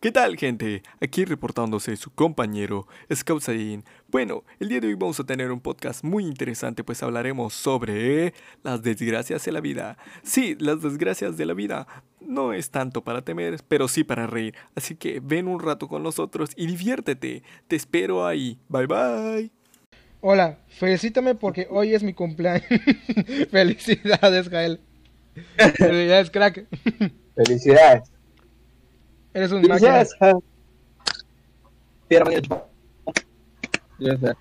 ¿Qué tal gente? Aquí reportándose su compañero Scout Sayin. Bueno, el día de hoy vamos a tener un podcast muy interesante pues hablaremos sobre las desgracias de la vida. Sí, las desgracias de la vida no es tanto para temer, pero sí para reír. Así que ven un rato con nosotros y diviértete. Te espero ahí. Bye bye. Hola, felicítame porque hoy es mi cumpleaños. Felicidades, Gael. Felicidades, crack. Felicidades. Eres un máquina. Ya está.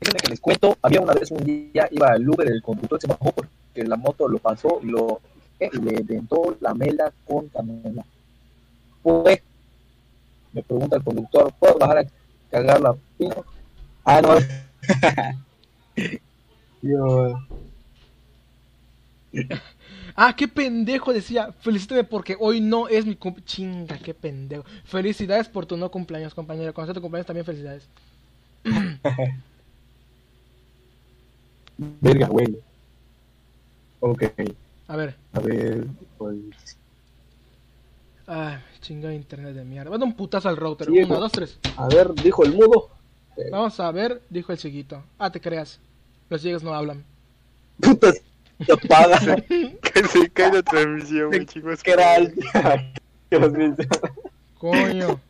Déjenme que les cuento, había una vez un día, iba al Uber, el conductor se bajó porque la moto lo pasó y lo eh, y le dentó la mela con canela. Fue, me pregunta el conductor, ¿puedo bajar a cagar la pina? Ah, no. Yo, Ah, qué pendejo decía. Felicítame porque hoy no es mi cumpleaños. Chinga, qué pendejo. Felicidades por tu no cumpleaños, compañero. Cuando sea tu cumpleaños también felicidades. verga, güey. Ok, A ver. a ver, pues. Ah, chinga internet de mierda. Va a dar un putazo al router. Sí, Uno, dos, tres. A ver, dijo el mudo. Vamos a ver, dijo el chiquito. Ah, te creas. Los ciegos no hablan. Puta, se apaga. Que se cae la transmisión, güey, chicos. que era. Coño.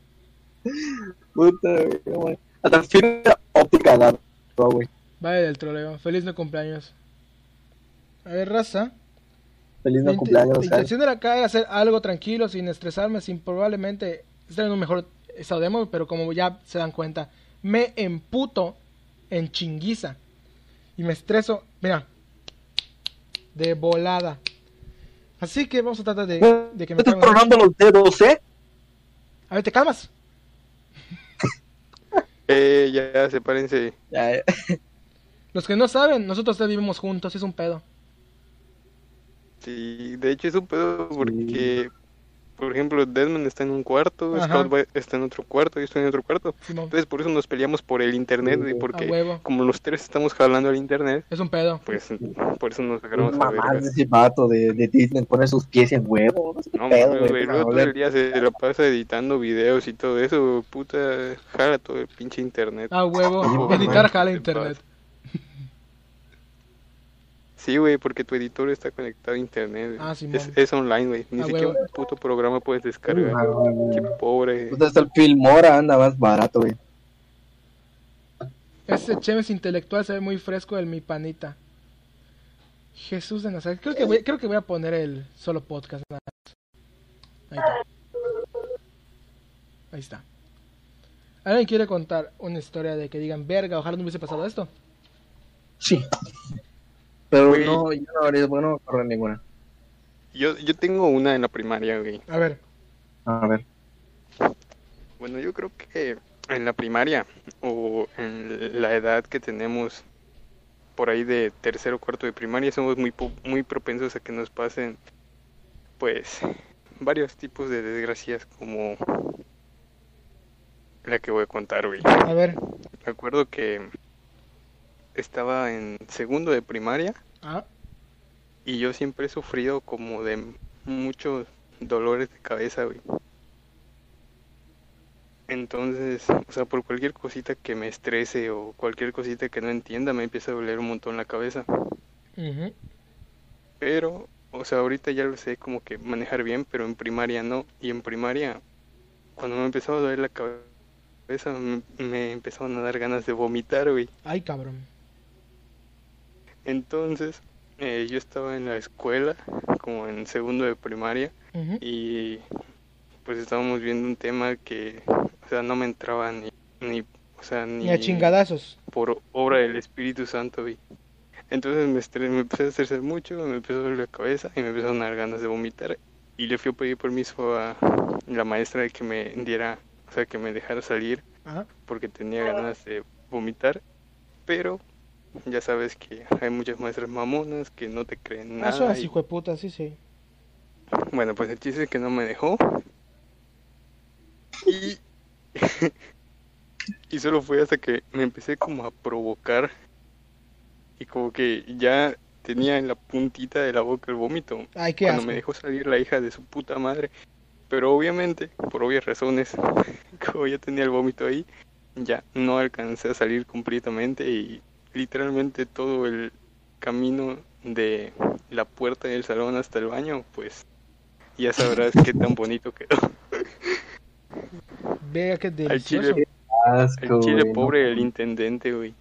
Puta, güey. Hasta fibra óptica no, güey. Vaya del troleo. Feliz no cumpleaños. A ver, raza. Feliz La no cumpleaños, La intención era acá era hacer algo tranquilo, sin estresarme, sin probablemente estar en un mejor estado de ánimo, pero como ya se dan cuenta, me emputo en chinguiza. Y me estreso, mira, de volada. Así que vamos a tratar de, de que me Estás tronando los dedos, ¿eh? A ver, ¿te calmas? Eh, ya, sepárense. Ya, ya. Los que no saben, nosotros tres vivimos juntos, es un pedo. Sí, de hecho es un pedo porque, por ejemplo, Desmond está en un cuarto, Ajá. Scout va- está en otro cuarto, yo estoy en otro cuarto. Simón. Entonces por eso nos peleamos por el internet, Sí. A porque como los tres estamos jalando al internet, es un pedo. pues por eso nos agarramos a de ver. ese vato de, de Disney pone sus pies en huevo. No No, pedo, güey. el volver. día se la pasa editando videos y todo eso, puta, jala todo el pinche internet. A huevo, Sí, editar jala ¿qué internet. Sí, güey, porque tu editor está conectado a internet. Ah, Simón. es, es online, güey. Ni Ah, siquiera un puto programa puedes descargar. Ah, Qué pobre. Puta, hasta el Filmora anda más barato, güey. Ese Chemes intelectual se ve muy fresco el mi panita. Jesús de Nazaret. Creo que voy, creo que voy a poner el solo podcast. nada. Ahí está. Ahí está. ¿Alguien quiere contar una historia de que digan, verga, ojalá no hubiese pasado esto? Sí. Pero Güey. no, yo no habría bueno correr ninguna. Yo, yo tengo una en la primaria, güey. A ver, A ver. Bueno, yo creo que en la primaria o en la edad que tenemos por ahí de tercero o cuarto de primaria somos muy po- muy propensos a que nos pasen pues varios tipos de desgracias como la que voy a contar, güey. a ver. Me acuerdo que estaba en segundo de primaria Ah, y yo siempre he sufrido como de muchos dolores de cabeza, güey. Entonces, o sea, por cualquier cosita que me estrese o cualquier cosita que no entienda, me empieza a doler un montón la cabeza. ujú. Pero, o sea, ahorita ya lo sé como que manejar bien, pero en primaria no. Y en primaria, cuando me empezaba a doler la cabeza, me, me empezaban a dar ganas de vomitar, güey. Ay, cabrón. Entonces, eh, yo estaba en la escuela, como en segundo de primaria, y pues estábamos viendo un tema que, o sea, no me entraba ni, ni o sea, ni Ni a chingadazos. por obra del Espíritu Santo, güey. Entonces me, estre- me empecé a estresar mucho, me empezó a doler la cabeza y me empezaron a dar ganas de vomitar. Y le fui a pedir permiso a la maestra de que me diera, o sea, que me dejara salir Ajá. porque tenía ganas de vomitar. Pero ya sabes que hay muchas maestras mamonas que no te creen Ah, Eso nada. es y- hijo de puta, sí, sí. bueno, pues el chiste es que no me dejó. Y. y solo fue hasta que me empecé como a provocar. Y como que ya tenía en la puntita de la boca el vómito. Ay, qué Cuando asco. me dejó salir la hija de su puta madre. Pero obviamente, por obvias razones, como ya tenía el vómito ahí, ya no alcancé a salir completamente y literalmente todo el camino de la puerta del salón hasta el baño, pues ya sabrás qué tan bonito quedó. Vea qué Al delicioso. chile, Asco, al chile güey, pobre no. el intendente, güey.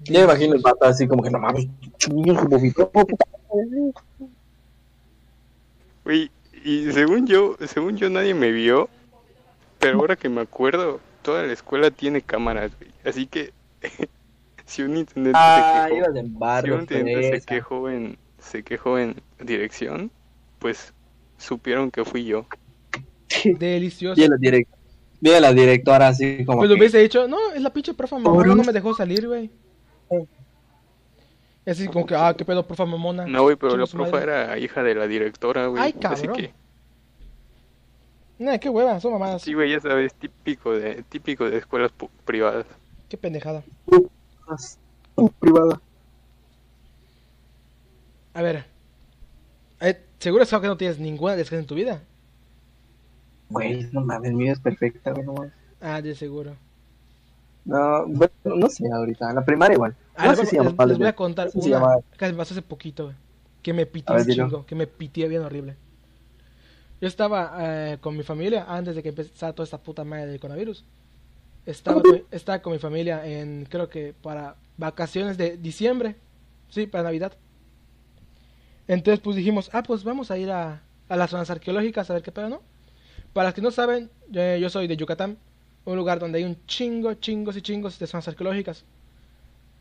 Ya imagino el pato así como que no mames, niños se vomitó. Güey, y según yo, según yo nadie me vio, pero ahora que me acuerdo, toda la escuela tiene cámaras, güey. Así que si un intendente Ah, se quejó, si un intendente se fresa. quejó en, se quejó en dirección, pues supieron que fui yo. Delicioso. Y la direct- la directora así como Pues lo que, hubiese dicho, no, es la pinche profa mamona, no me dejó salir, güey. Es así como que, ah, qué pedo, profa mamona. No, güey, pero la profa madre. era hija de la directora, güey. Ay, Así cabrón. que, Nah, qué hueva, son mamadas. sí, güey, ya sabes, típico de, típico de escuelas privadas. Qué pendejada. uh, privada. A ver. Eh, Seguro es que no tienes ninguna desgracia en tu vida. Güey, no mames, mi vida es perfecta, güey, no mames. Ah, de seguro. No, bueno, no sé ahorita, en la primaria igual. Ah, No les, sé voy- si les- les voy a contar no sé si una que me pasó hace poquito, güey. Que me pitié un chingo, que me pitié bien horrible. Yo estaba eh, con mi familia antes de que empezara toda esta puta madre del coronavirus. Estaba con, estaba con mi familia en, creo que para vacaciones de diciembre. Sí, para Navidad. Entonces, pues dijimos, ah, pues vamos a ir a, a las zonas arqueológicas a ver qué pedo, ¿no? Para los que no saben, yo, yo soy de Yucatán, un lugar donde hay un chingo, chingos y chingos de zonas arqueológicas.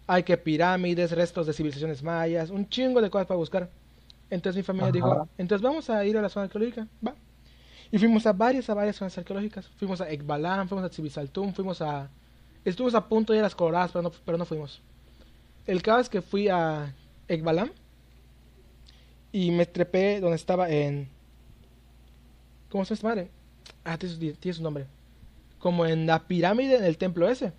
Hay que pirámides, restos de civilizaciones mayas, un chingo de cosas para buscar. Entonces mi familia Ajá. dijo, entonces vamos a ir a la zona arqueológica, va. Y fuimos a varias, zonas arqueológicas. Fuimos a Ekbalam, fuimos a Tzibizaltún, fuimos a... Estuvimos a punto de ir a las Coloradas, pero no, pero no fuimos. El caso es que fui a Ekbalam y me trepé donde estaba en... ¿Cómo se llama madre? Ah, tiene su, tiene su nombre. Como en la pirámide, en el templo ese.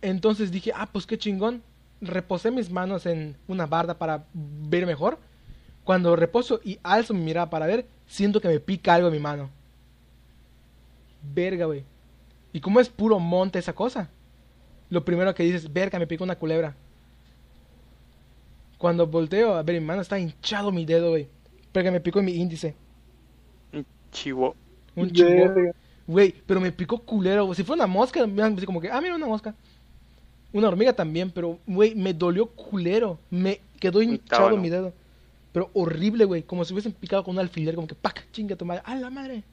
Entonces dije, ah, pues qué chingón. Reposé mis manos en una barda para ver mejor. Cuando reposo y alzo mi mirada para ver, siento que me pica algo en mi mano. Verga, güey. Y como es puro monte esa cosa. Lo primero que dices, verga, me picó una culebra. Cuando volteo a ver mi mano, está hinchado mi dedo, güey. Porque me picó en mi índice. Chivo. Un. Verga. Güey, pero me picó culero. güey. Si fue una mosca, me así como que, ah, mira una mosca. Una hormiga también, pero, güey, me dolió culero. Me quedó hinchado mi dedo. Pero horrible, güey. Como si hubiesen picado con un alfiler, como que, ¡pac! Chinga tu madre. ¡A la madre!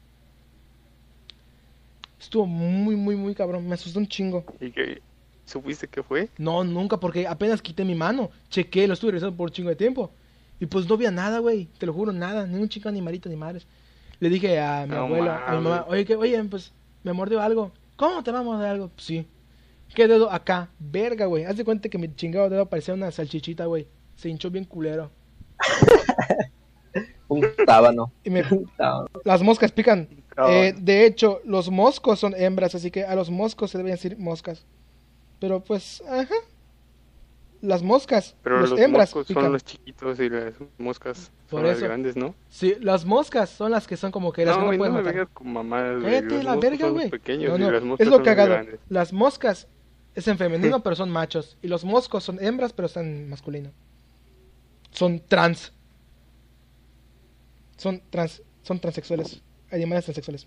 Estuvo muy, muy, muy cabrón. Me asustó un chingo. ¿Y que supiste que fue? No, nunca, porque apenas quité mi mano. Chequé, lo estuve revisando por un chingo de tiempo. Y pues no había nada, güey. Te lo juro, nada. Ni un chico, ni marito, ni madres. Le dije a mi No abuelo, a mi mamá, oye, que, oye, pues me mordió algo. ¿Cómo te va a morder algo? Pues, sí. ¿Qué dedo acá? Verga, güey. Haz de cuenta que mi chingado dedo parecía una salchichita, güey. Se hinchó bien culero. Un tábano. Y me... Un tábano. Las moscas pican. Eh, de hecho, los moscos son hembras, así que a los moscos se deben decir moscas. Pero pues, ajá. Las moscas, Pero los los hembras moscos pican. son los chiquitos y las moscas Por son las grandes, ¿no? Sí, las moscas son las que son como que las que No, no güey, no me con mamadas. Cállate la verga, güey. No, no, las moscas Es lo las cagado. grandes. Las moscas es en femenino, pero son machos. Y los moscos son hembras, pero están en masculino. Son trans. Son trans. Son transexuales. Animales transexuales.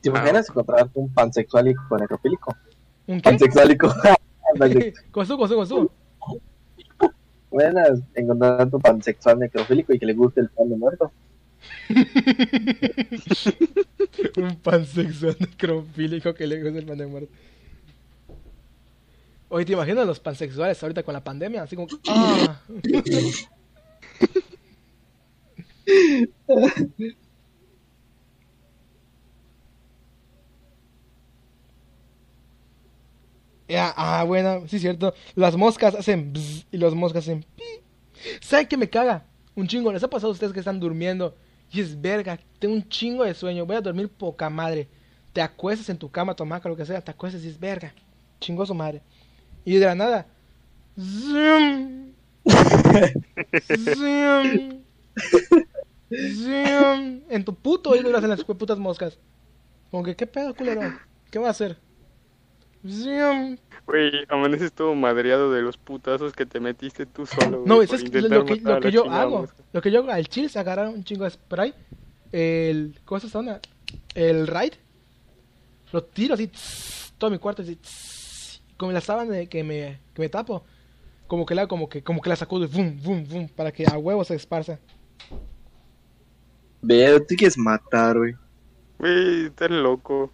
¿Te imaginas encontrar un pansexuálico necrofílico? ¿Un qué? Pansexuálico. Pansex- Cosu, cosu, cosu. Buenas, encontrar tu pansexual necrofílico y que le guste el pan de muerto. Un pansexual necrofílico que le gusta el pan de muerto. Oye, ¿te imaginas los pansexuales ahorita con la pandemia? Así como ah. Ya, ah, bueno, sí es cierto. Las moscas hacen bzz y los moscas hacen pi. ¿Saben qué me caga? Un chingo. ¿Les ha pasado a ustedes que están durmiendo? Y es verga, tengo un chingo de sueño. Voy a dormir poca madre. Te acuestas en tu cama, tu hamaca, lo que sea. Te acuestas y es verga. Chingo su madre. Y de la nada. zoom, Zoom. Zoom. En tu puto oído le hacen las putas moscas. Como que, ¿qué pedo, culero? ¿Qué va a hacer? Zoom. Güey, amaneces todo madreado de los putazos que te metiste tú solo. No, güey, eso es lo que, lo que yo hago. mosca. Lo que yo hago al chill es agarrar un chingo de spray. El. ¿Cómo se? El raid. Lo tiro así. tss, todo mi cuarto así. tss, con la sábana de que me, que me tapo. Como que la, como que, como que la sacudo y boom, boom, boom. Para que a huevo se esparza. Ve, tú quieres matar, güey. Güey, estás loco.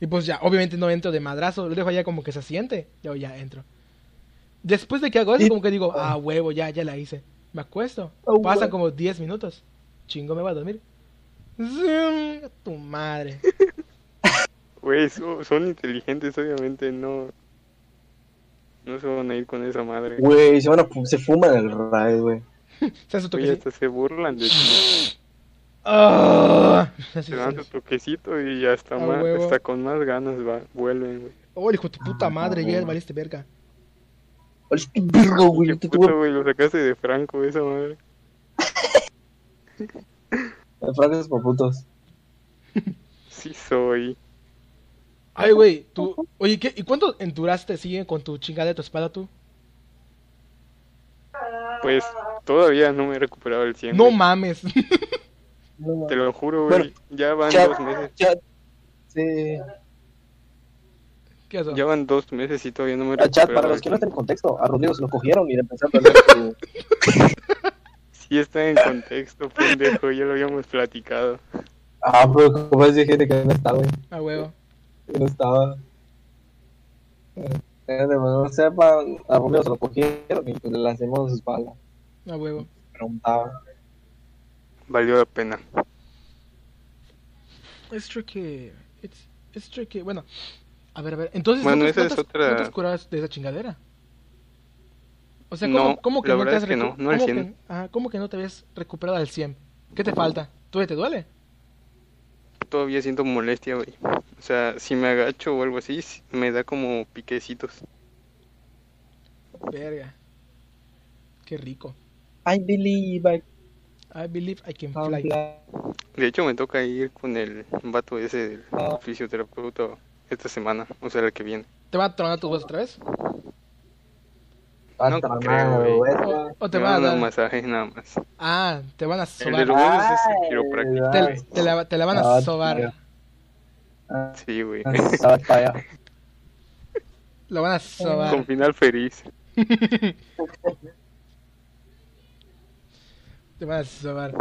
Y pues ya, obviamente no entro de madrazo. Lo dejo allá como que se siente. Yo ya entro. Después de que hago eso, Y- como que digo, ah, huevo, ya, ya la hice. Me acuesto. Ah, Pasan como 10 minutos. Chingo, me voy a dormir. A tu madre. Güey, so- son inteligentes, obviamente, no. No se van a ir con esa madre. Güey, se van a se fuman el raid, güey. ¿Sabes su Güey, toquecito? hasta se burlan de ti. Ah. Te dan es. toquecito y ya está, A más, huevo. hasta con más ganas va, vuelven, güey. Oh, hijo de tu puta madre, ya valiste verga. Vale, este verga, güey. Qué puto, tuve güey, lo sacaste de Franco, esa madre. frases por putos. Sí soy. Ay, güey, tú. Oye, ¿qué? ¿y cuánto enduraste sigue con tu chingada de tu espada tú? Pues todavía no me he recuperado el 100. No güey. mames. Te lo juro, güey. Bueno, ya van ya- dos meses. Ya, sí. ¿Qué? Ya van dos meses y todavía no me he Ah, chat, recuperado. para los que no 100. estén en contexto, a Rodrigo se lo cogieron y le empezaron a hablar. Sí está en contexto, pendejo. Ya lo habíamos platicado. Ah, pero como es de gente que no estaba, güey. A huevo. No estaba. Eh, de no sepan, a Rodrigo se lo cogieron y pues le lancemos su espalda. A huevo. Preguntaba. Valió la pena. Es tricky. It's, it's tricky. Bueno, a ver, a ver. Entonces, Bueno, ¿no te, esa no es otra- has curado de esa chingadera? O sea, ¿cómo, No, cómo que la no te has es que no, no al cómo 100. que- ajá, ¿Cómo que no te habías recuperado al 100? ¿Qué te falta? ¿Todavía te duele? Todavía siento molestia, güey. O sea, si me agacho o algo así, me da como piquecitos. Verga. Qué rico. I believe I I believe I can fly. De hecho, me toca ir con el vato ese del Ah. fisioterapeuta esta semana, o sea, la que viene. ¿Te va a tronar tus huesos otra vez? No creo, güey. ¿O, o te Me va a van a dar un masaje nada más. Ah, te van a El de sobar. los huesos es el quiropráctico. Te, la, te la van a sobar. Ah, Sí, güey. para allá. Lo van a sobar. Con final feliz. Te van a sobar.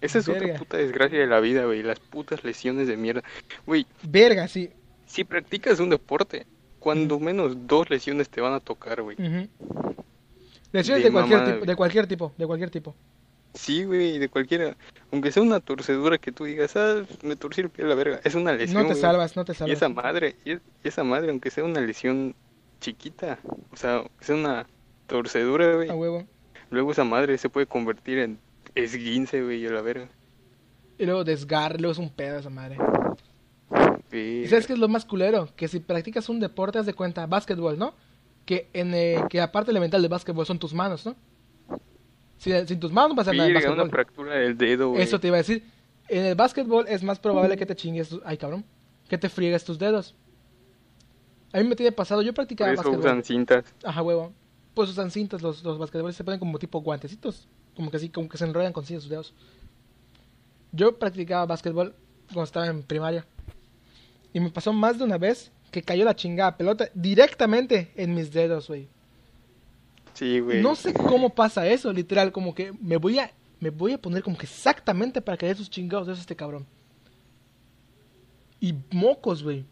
Esa es Verga. otra puta desgracia de la vida, güey. Las putas lesiones de mierda. Güey, Verga, sí. si practicas un deporte, cuando menos dos lesiones te van a tocar, güey. Lesiones De de cualquier tipo, de cualquier tipo, de cualquier tipo. Sí, güey, de cualquiera. Aunque sea una torcedura que tú digas, ah, me torcí el pie a la verga. Es una lesión. No te güey. salvas, no te Y salvas. esa madre, y es- y esa madre, aunque sea una lesión chiquita, o sea, sea una torcedura, güey. A huevo. Luego esa madre se puede convertir en esguince, güey, a la verga. Y luego desgarre, luego es un pedo esa madre. ¿Y Sí. sabes qué es lo más culero? Que si practicas un deporte, haz de cuenta, básquetbol, ¿no? Que en eh, que la parte elemental del básquetbol son tus manos, ¿no? Si, sin tus manos no pasa nada en una fractura del dedo, güey. Eso te iba a decir. En el básquetbol es más probable que te chingues, tu- ay cabrón, que te friegues tus dedos. A mí me tiene pasado, yo Por practicaba eso básquetbol. usan cintas. Ajá, huevo. Pues usan cintas los, los basquetbolistas, se ponen como tipo guantecitos. Como que así, como que se enrollan con cintas sus dedos. Yo practicaba básquetbol cuando estaba en primaria. Y me pasó más de una vez que cayó la chingada pelota directamente en mis dedos, güey. Sí, güey. No sé cómo pasa eso, literal, como que me voy a me voy a poner como que exactamente para que sus chingados a este cabrón. Y mocos, güey.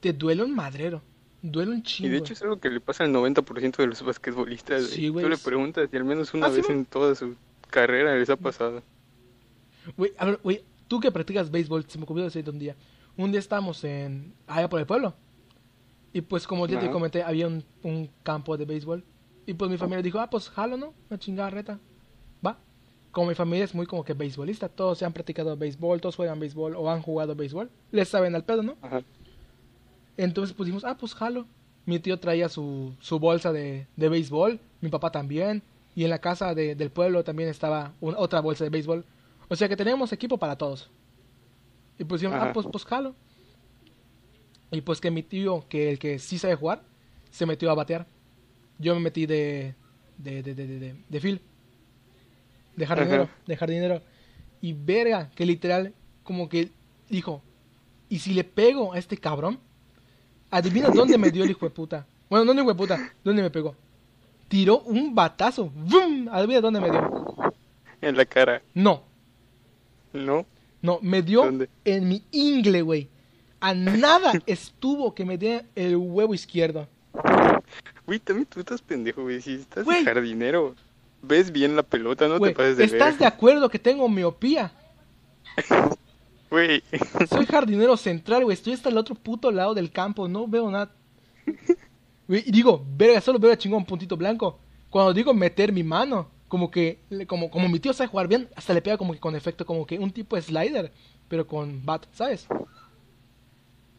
Te duele un madrero. Duele un Y chingo. de hecho es algo que le pasa al 90% de los basquetbolistas. güey. Sí, güey, Tú le preguntas y al menos una Ah, vez en toda su carrera les ha pasado. Güey, a ver, güey, tú que practicas béisbol, se me ocurrió decirte un día. Un día estábamos en allá por el pueblo. Y pues como ya te comenté, había un, un campo de béisbol. Y pues mi familia dijo, ah, pues jalo, ¿no? Una chingada reta. Va. Como mi familia es muy como que beisbolista, todos se han practicado béisbol, todos juegan béisbol o han jugado béisbol. Les saben al pedo, ¿no? Ajá. Entonces pues dijimos, ah, pues jalo. Mi tío traía su, su bolsa de, de béisbol, mi papá también. Y en la casa de- del pueblo también estaba una- otra bolsa de béisbol. O sea que teníamos equipo para todos. Y pues dijimos, ah, Ajá. pues, pues jalo. Y pues que mi tío, que el que sí sabe jugar, se metió a batear. Yo me metí de, de, de, de, de, de, Phil. De jardinero, Ajá. de jardinero. Y verga, que literal, como que dijo, ¿y si le pego a este cabrón? Adivina dónde me dio el hijo de puta. Bueno, no el hijo de puta, ¿dónde me pegó? Tiró un batazo. ¡Bum! Adivina dónde me dio. En la cara, No, ¿no? no, me dio ¿Dónde? en mi ingle, güey. A nada estuvo que me diera el huevo izquierdo. Güey, también tú estás pendejo, güey. Si estás Güey. de jardinero, ves bien la pelota, no Güey, te pases de ¿estás de acuerdo que tengo miopía? Güey, Soy jardinero central, güey. Estoy hasta el otro puto lado del campo. No veo nada. Güey, y digo, verga, solo veo a chingón un puntito blanco. Cuando digo meter mi mano, como que, como, como mi tío sabe jugar bien, hasta le pega como que con efecto, como que un tipo de slider, pero con bat, ¿sabes?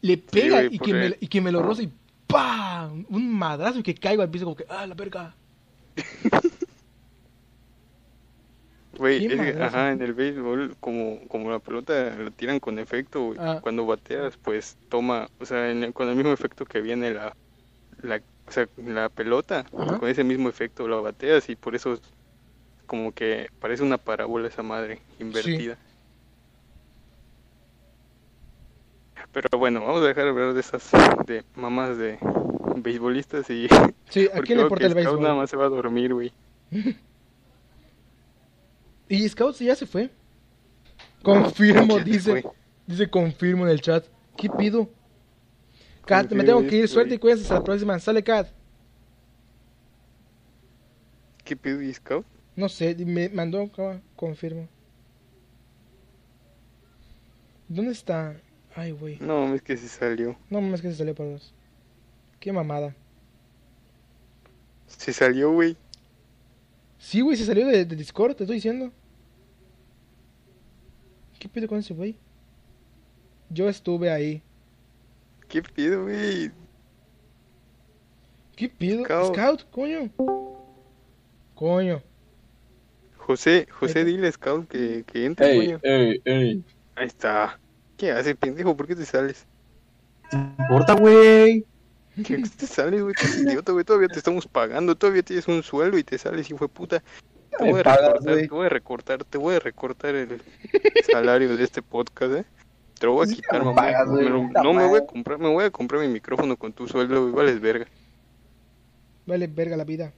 Le pega güey, y, por que me, y que me lo roza y ¡pah! Un madrazo y que caigo al piso como que, ¡ah, la verga! güey, ajá, en el béisbol, como, como la pelota la tiran con efecto, Ah. cuando bateas, pues toma, o sea, en el- con el mismo efecto que viene la, la, o sea, la pelota, Ajá. con ese mismo efecto la bateas y por eso es como que parece una parábola esa madre invertida. Pero bueno, vamos a dejar de hablar de esas de mamás de beisbolistas y Sí, ¿a quién le importa el Scout béisbol? nada más se va a dormir, güey. Y Scouts ya se fue. Confirmo, dice. Dice confirmo en el chat. ¿Qué pido? Kat, me tengo que ir. Suerte y cuídense hasta la próxima. Sale, Kat. ¿Qué pido y Scout? No sé, me mandó. co- Confirmo. ¿Dónde está? Ay, güey. No, es que se salió. No mames que se salió por dos. Qué mamada. Se salió, güey. Sí, güey, se salió de, de Discord, te estoy diciendo. ¿Qué pido con ese güey? Yo estuve ahí. ¿Qué pido, güey? ¿Qué pido? Scout. Scout, coño. Coño. José, José, dile Scout que, que entre, Ey, coño. ey, ey. Ahí está. ¿Qué hace, pendejo? ¿Por qué te sales? ¿Te importa, güey? ¿Qué te sales, güey? Qué idiota, güey. Todavía te estamos pagando. Todavía tienes un sueldo y te sales, hijo de puta. Te voy a pagas, recortar, güey. te voy a recortar, te voy a recortar el salario de este podcast, ¿eh? Te lo voy a quitar, mamá. pagas, güey, Me lo- no me voy a comprar, me voy a comprar mi micrófono con tu sueldo, güey. Vales verga. Vale, verga la vida.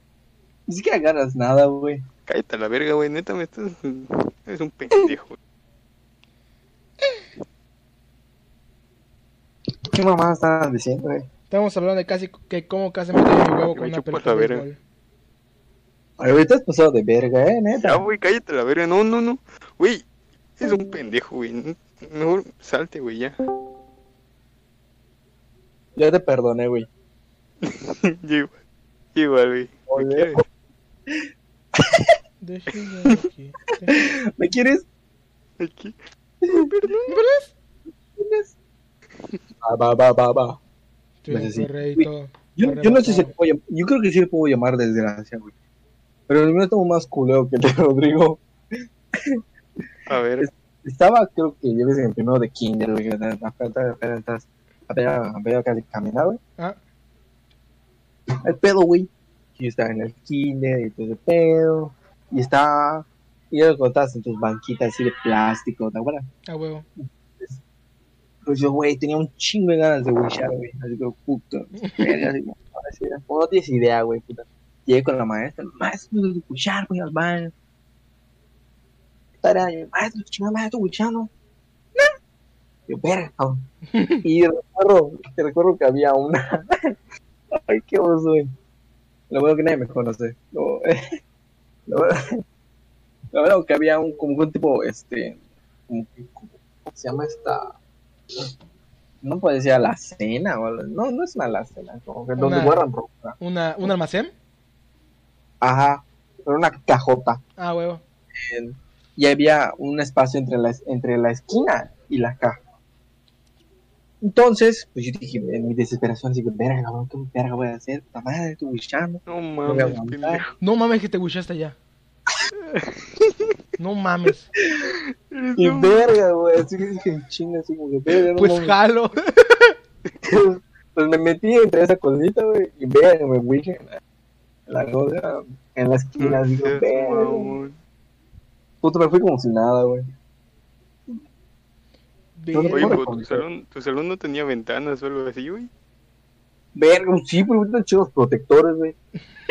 Ni siquiera ganas nada, güey. Cállate a la verga, güey. Neta, me estás. Eres un pendejo. ¿Qué mamá estabas diciendo, güey? Estamos hablando de casi que cómo casi me mi huevo con me una chupas pelota la de verga. béisbol. Ay, güey, te has pasado de verga, eh, Ya, neta. güey, cállate la verga. No, no, no. Güey, es un pendejo, güey. Mejor salte, güey, ya. Ya te perdoné, güey. Igual, igual, güey. ¿Me Oye. quieres? Déjenme aquí. ¿Me quieres? Aquí. Ah, va, va, va, va. Sí. Yo, yo no sé si le puedo llam- Yo creo que sí le puedo llamar desgracia, güey. Pero el mío estamos más culero que el de Rodrigo. A ver, Estaba, creo que yo en el primero de kinder, güey. Apenas, apenas, güey. Ah, El pedo, güey. Yo estaba en el kinder y todo ese pedo. Y estaba... Y yo contabas en tus banquitas así de plástico, ¿te acuerdas? a huevo. Pues yo, güey, tenía un chingo de ganas de wishar, güey. Así que, puta. verga, así como, así, como no tienes idea, güey, puta. Llegué con la maestra, maestro, de wishar, güey, al baño. Yo, maestro, chingada, maestro, wishando. ¿No? Yo, verga, cabrón. Y recuerdo, te recuerdo que había una. Ay, qué oso, güey. Lo bueno que nadie me conoce. Lo, lo, lo bueno que había un, como un tipo, este, como- ¿cómo se llama esta? No puede ser la cena o no, no es una alacena, como que donde guardan ropa. Una, ¿Un almacén? Ajá, pero una cajota. Ah, huevo. Y había un espacio entre la, entre la esquina y la caja. Entonces, pues yo dije, en mi desesperación, así, verga, cabrón, ¿qué verga voy a hacer? Puta madre, estoy wishando. No voy a mames. No mames que te wishaste ya. No mames. Y verga, güey, así que dije, chinga, así como que, verga, no Pues mames. jalo. Pues me metí entre esa cosita, güey, y verga, me en la, cosa, en la esquina, digo, verga. Puto, me fui como si nada, güey. Oye, tu salón, tu salón no tenía ventanas o algo así, güey. Verga, sí, pero ahorita chidos protectores, güey.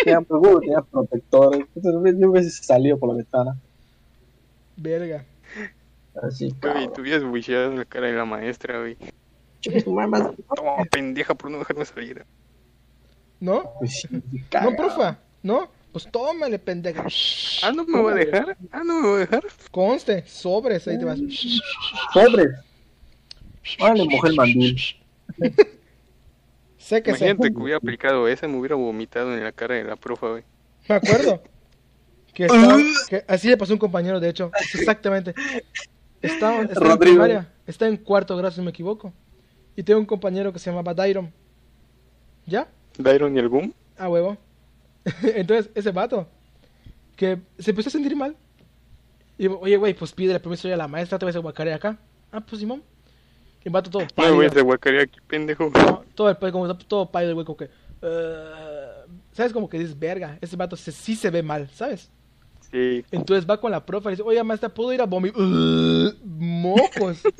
Tenía, pues, güey, tenía protectores. Entonces, yo a veces salido por la ventana. Verga. Así, Güey, cabrón. tú hubieras bucheado en la cara de la maestra, güey. Chinga tu madre, más- Toma, pendeja, por no dejarme salir. ¿No? Pues No, profa. ¿No? Pues tómale, pendejo. Ah, no me va a dejar. Ah, no me va a dejar. Conste, sobres, ahí te vas. Sobres. Le mojé el mandil. Sé que sé. Imagínate que hubiera aplicado esa, me hubiera vomitado en la cara de la profa, güey. Me acuerdo. Que, estaba- que así le pasó a un compañero, de hecho. Exactamente. Estaba en primaria. Está en cuarto grado, si no me equivoco. Y tengo un compañero que se llamaba Dairon. ¿Ya? Dairon y el boom. Ah, huevo. Entonces, ese vato, que se empezó a sentir mal. Y oye, güey, pues pídele permiso ya a la maestra, te vas a guacarear acá. Ah, pues Simón. Y el vato todo No pálido. voy a desguacarear aquí, pendejo. No, todo el como todo pálido, güey, como que. eh, ¿Sabes? Como que dices, verga, ese vato se, sí se ve mal, ¿sabes? Sí. Entonces va con la profe y dice, oye, maestra, ¿puedo ir a vomitar? mocos.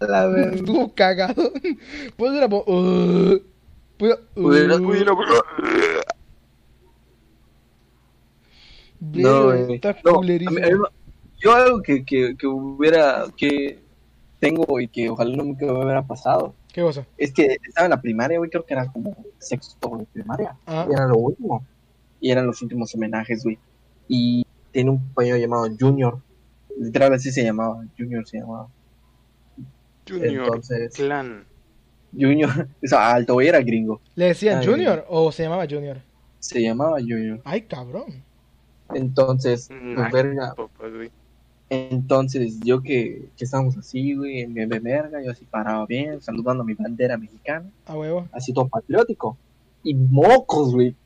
La verga. Estuvo cagado. ¿Puedo ir a vomitar? Pudiera- No. Está No, a culerísimo. mí- a mí- yo algo que, que, que hubiera, que tengo y que ojalá nunca me hubiera pasado, ¿Qué cosa? es que estaba en la primaria, güey, creo que era como sexto de primaria. Ah. Y era lo último. Y eran los últimos homenajes, güey. Y tiene un compañero llamado Junior. Literal así se llamaba. Junior se llamaba. Junior. Entonces, Clan. Junior, o sea, alto, güey, era gringo. ¿Le decían Ay. Junior o se llamaba Junior? Se llamaba Junior. Ay, cabrón. Entonces, Ay, pues verga. Güey. Entonces, yo que, que estábamos así, güey, en en verga, yo así parado bien, saludando a mi bandera mexicana, A huevo. así todo patriótico. Y mocos, güey,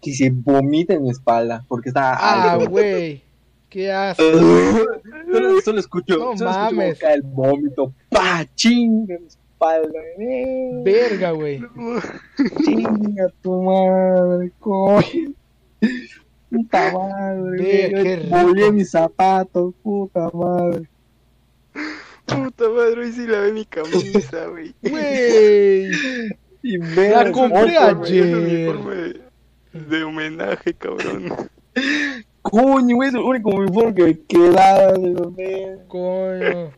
que se vomita en mi espalda, porque estaba Ah, güey. Qué asco. solo, solo escucho, No solo escucho mames. cae el vómito, pa, chinga en mi espalda. eh, Verga, güey. Chinga tu madre, coño. Puta madre, Ve, güey, qué yo rico. volé mis zapatos, puta madre. Puta madre, hoy sí la ve mi camisa, güey. Güey. Y La compré ayer. De, de homenaje, cabrón. Coño, güey, es el único uniforme que me quedaba, güey. Coño.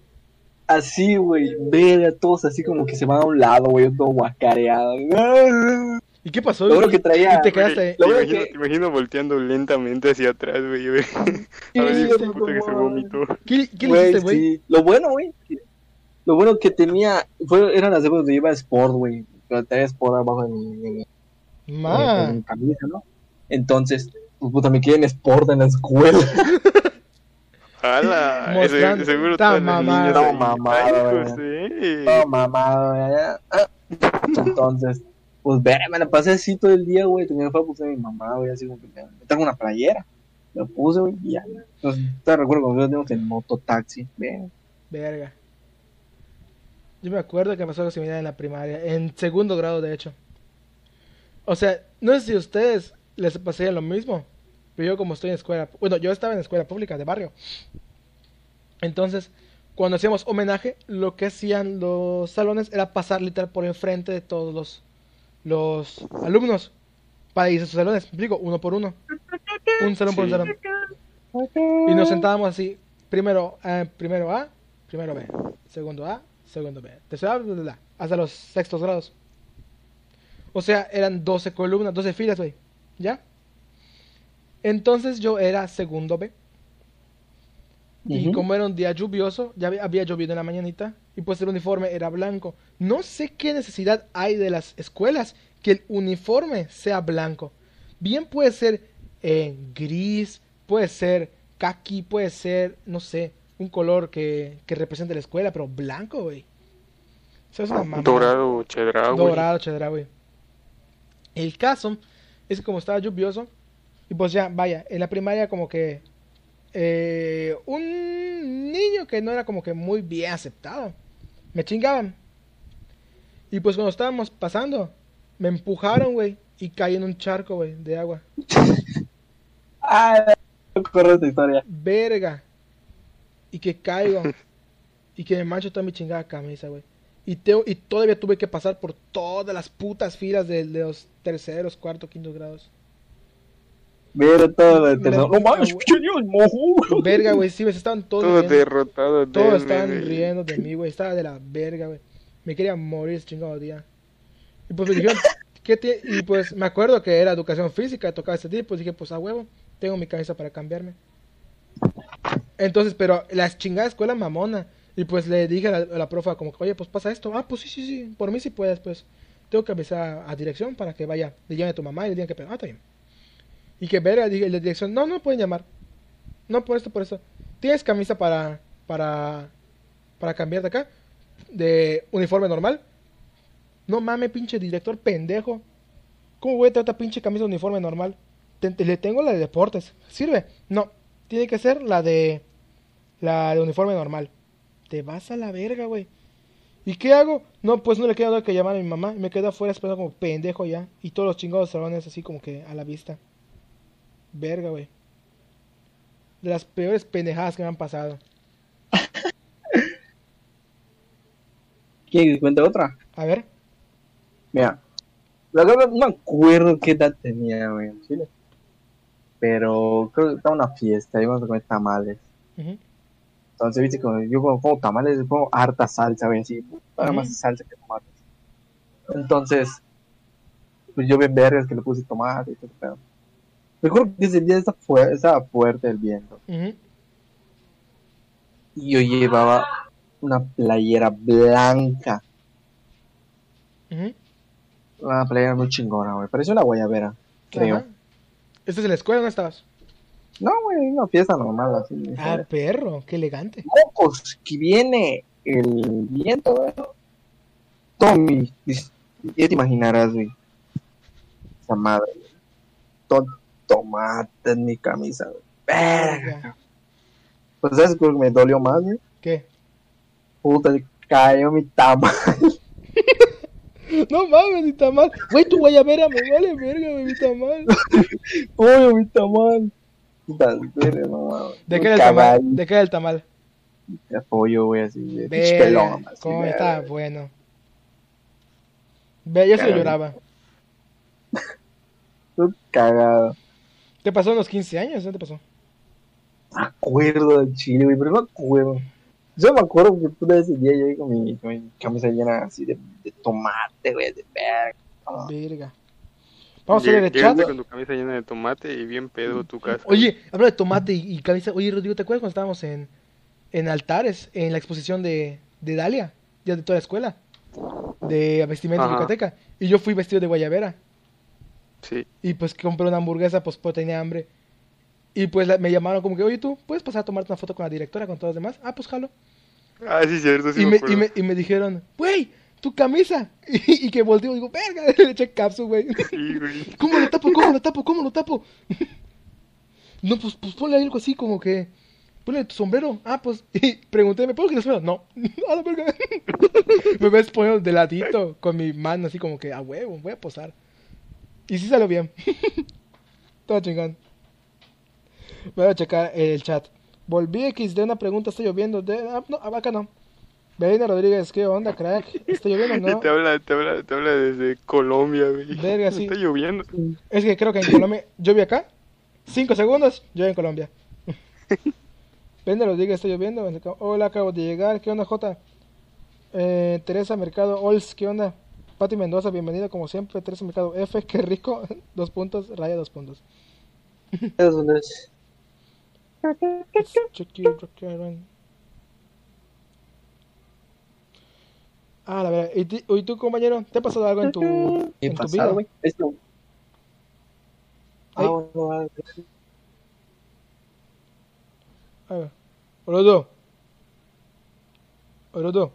Así, güey, ver a todos así como que se van a un lado, güey, todo guacareado. ¿Y qué pasó? Lo bueno que traía. Y te quedaste imagino, que- te imagino volteando lentamente hacia atrás, güey. A ver, si que se vomitó. ¿Qué, qué le Güey, hiciste, güey? sí. Lo bueno, güey. Lo bueno que tenía. Fue, eran las épocas donde iba a Sport, güey. Pero Tenía Sport abajo de mi, camisa, ¿no? Entonces, pues puta, me quedé en Sport en la escuela. ¡Hala! Ese- seguro Está mamado. Está mamado. Todo mamado, güey. ah. Entonces, pues ver, me la pasé así todo el día, güey. Tenía fue a puse a mi mamá, güey, así como que me, trajo una playera. La puse, güey, y ya. Entonces, te recuerdo cuando íbamos en mototaxi. Bien. Verga. Yo me acuerdo que me pasó algo similar en la primaria, en segundo grado de hecho. O sea, no sé si a ustedes les pasaría lo mismo, pero yo como estoy en escuela, bueno, yo estaba en escuela pública de barrio. Entonces, cuando hacíamos homenaje, lo que hacían los salones era pasar literal por enfrente de todos los, los alumnos para irse a sus salones. ¿Me explico? Uno por uno. Un salón por un salón. Y nos sentábamos así, primero, eh, primero A, primero B, segundo A, segundo B, tercero A, bla, bla, bla, hasta los sextos grados. O sea, eran 12 columnas, 12 filas, güey, ¿ya? Entonces yo era segundo B. Y como era un día lluvioso, ya había, había llovido en la mañanita, y pues el uniforme era blanco. No sé qué necesidad hay de las escuelas que el uniforme sea blanco. Bien puede ser eh, gris, puede ser kaki, puede ser, no sé, un color que, que represente la escuela, pero blanco, güey. Eso es una mamada. Dorado Chedraui. Dorado, Chedraui. El caso es que como estaba lluvioso, y pues ya, vaya, en la primaria como que eh, un niño que no era como que muy bien aceptado, me chingaban. Y pues cuando estábamos pasando, me empujaron, güey, y caí en un charco, güey, de agua. Ah, esta historia. Verga. Y que caigo. y que me mancho toda mi chingada camisa, güey. Y, teo- y todavía tuve que pasar por todas las putas filas de, de los terceros, cuartos, quintos grados. Mira todo. No mames, mojo. Verga, güey, sí, me estaban todos Todo riendo, derrotado. de todos estaban riendo de mí, güey. Estaba de la verga, güey. Me quería morir ese chingado día. Y pues me dijeron, ¿qué tie-? Y pues me acuerdo que era educación física, tocaba ese tipo. Pues dije, pues a huevo, tengo mi cabeza para cambiarme. Entonces, pero la chingada escuela mamona. Y pues le dije a la, a profa, como que, oye, pues pasa esto. Ah, pues sí, sí, sí, por mí sí puedes, pues. Tengo que avisar a, a dirección para que vaya, le llame a tu mamá y le digan que, ah, está bien. Y que verga, dije, la dirección, no, no pueden llamar. No por esto, por esto. ¿Tienes camisa para, para, para cambiar de acá? De uniforme normal. No mames, pinche director pendejo. ¿Cómo voy a esta pinche camisa de uniforme normal? Te- te- le tengo la de deportes. ¿Sirve? No. Tiene que ser la de, la de uniforme normal. Te vas a la verga, güey. ¿Y qué hago? No, pues no le queda nada que llamar a mi mamá. Me quedo afuera esperando como pendejo ya. Y todos los chingados salones así como que a la vista. Verga, güey. De las peores pendejadas que me han pasado. ¿Quién cuenta otra? A ver. Mira, la verdad no me acuerdo qué edad tenía, güey, en Chile. Pero creo que estaba una fiesta, íbamos a comer tamales. Ujú. Entonces, viste, como yo como, como tamales, pongo harta salsa, güey, así, nada más salsa que tomates. Entonces, pues yo vi vergas que le puse tomate y todo, pero. Recuerdo que ese día estaba, fu- estaba fuerte el viento. Y yo llevaba una playera blanca. Una playera muy chingona, güey. Parecía una guayabera, creo. Ajá. ¿Estás en la escuela? ¿Dónde estabas? No, güey, una fiesta normal, así. Ah, ¿sabes? perro, qué elegante. Mocos, que viene el viento, güey. Tommy, ya te imaginarás, güey. Esa madre, güey. Todo tomate en mi camisa, güey. Verga. Pues, ¿sabes qué me dolió más, güey? ¿Qué? Puta, cayó mi tamal. No mames, mi tamal. Güey, tu guayabera me vale verga, mi tamal. Uy, mi tamal. Puta, no. ¿De qué era el tamal? ¿De qué era el tamal? De pollo, güey, así. De pelón, cómo está bueno. Ve, yo Caray. lloraba. Tú cagado. ¿Te pasó en los 15 años? ¿No te pasó? me acuerdo del chile, güey, pero no me acuerdo. Yo me acuerdo que puta ese día yo con mi, con mi camisa llena así de, de tomate, güey, de verga. Verga. Vamos a ver el chat. con tu camisa llena de tomate y bien pedo tu casa. Oye, habla de tomate y, y camisa. Oye, Rodrigo, ¿te acuerdas cuando estábamos en, en Altares, en la exposición de, de Dalia? Ya de toda la escuela. De vestimenta Ajá. yucateca. Y yo fui vestido de guayabera. Sí. Y pues compré una hamburguesa, pues porque tenía hambre. Y pues la- me llamaron como que, oye, tú, ¿puedes pasar a tomarte una foto con la directora, con todos los demás? Ah, pues jalo. Ah, sí, cierto, sí y, me me, y, me, y me dijeron, güey, tu camisa. Y, y que volteo y digo, verga, le eché capsu, güey. Sí, güey. ¿Cómo lo tapo? ¿Cómo lo tapo? ¿Cómo lo tapo? No, pues, pues ponle algo así como que. Ponle tu sombrero. Ah, pues. Y pregunté, ¿me puedo quitar el sombrero? No. A la verga. Me ves poniendo de ladito con mi mano así como que a huevo, voy a posar. Y sí salió bien. Todo chingón. Voy a checar el chat. Volví X de una pregunta, está lloviendo. De... ah, no, acá no. Belina Rodríguez, ¿qué onda, crack? ¿Está lloviendo o no? te habla, te habla, te habla desde Colombia, güey. Verga, sí. Está lloviendo. Es que creo que en Colombia. Vi acá. Cinco segundos. Yo en Colombia. Vende Rodríguez, está lloviendo. Hola, acabo de llegar. ¿Qué onda, Jota? Eh, Teresa Mercado Ols, ¿qué onda? Pati Mendoza, bienvenida como siempre. Teresa Mercado F, qué rico. Dos puntos, raya dos puntos. Eso no Ah, la verdad. ¿Y, ti- y tú, compañero? ¿Te ha pasado algo en tu, ¿Qué en tu pasado, vida? güey? Esto. Ah, Ay. A ver. Orodo. Orodo.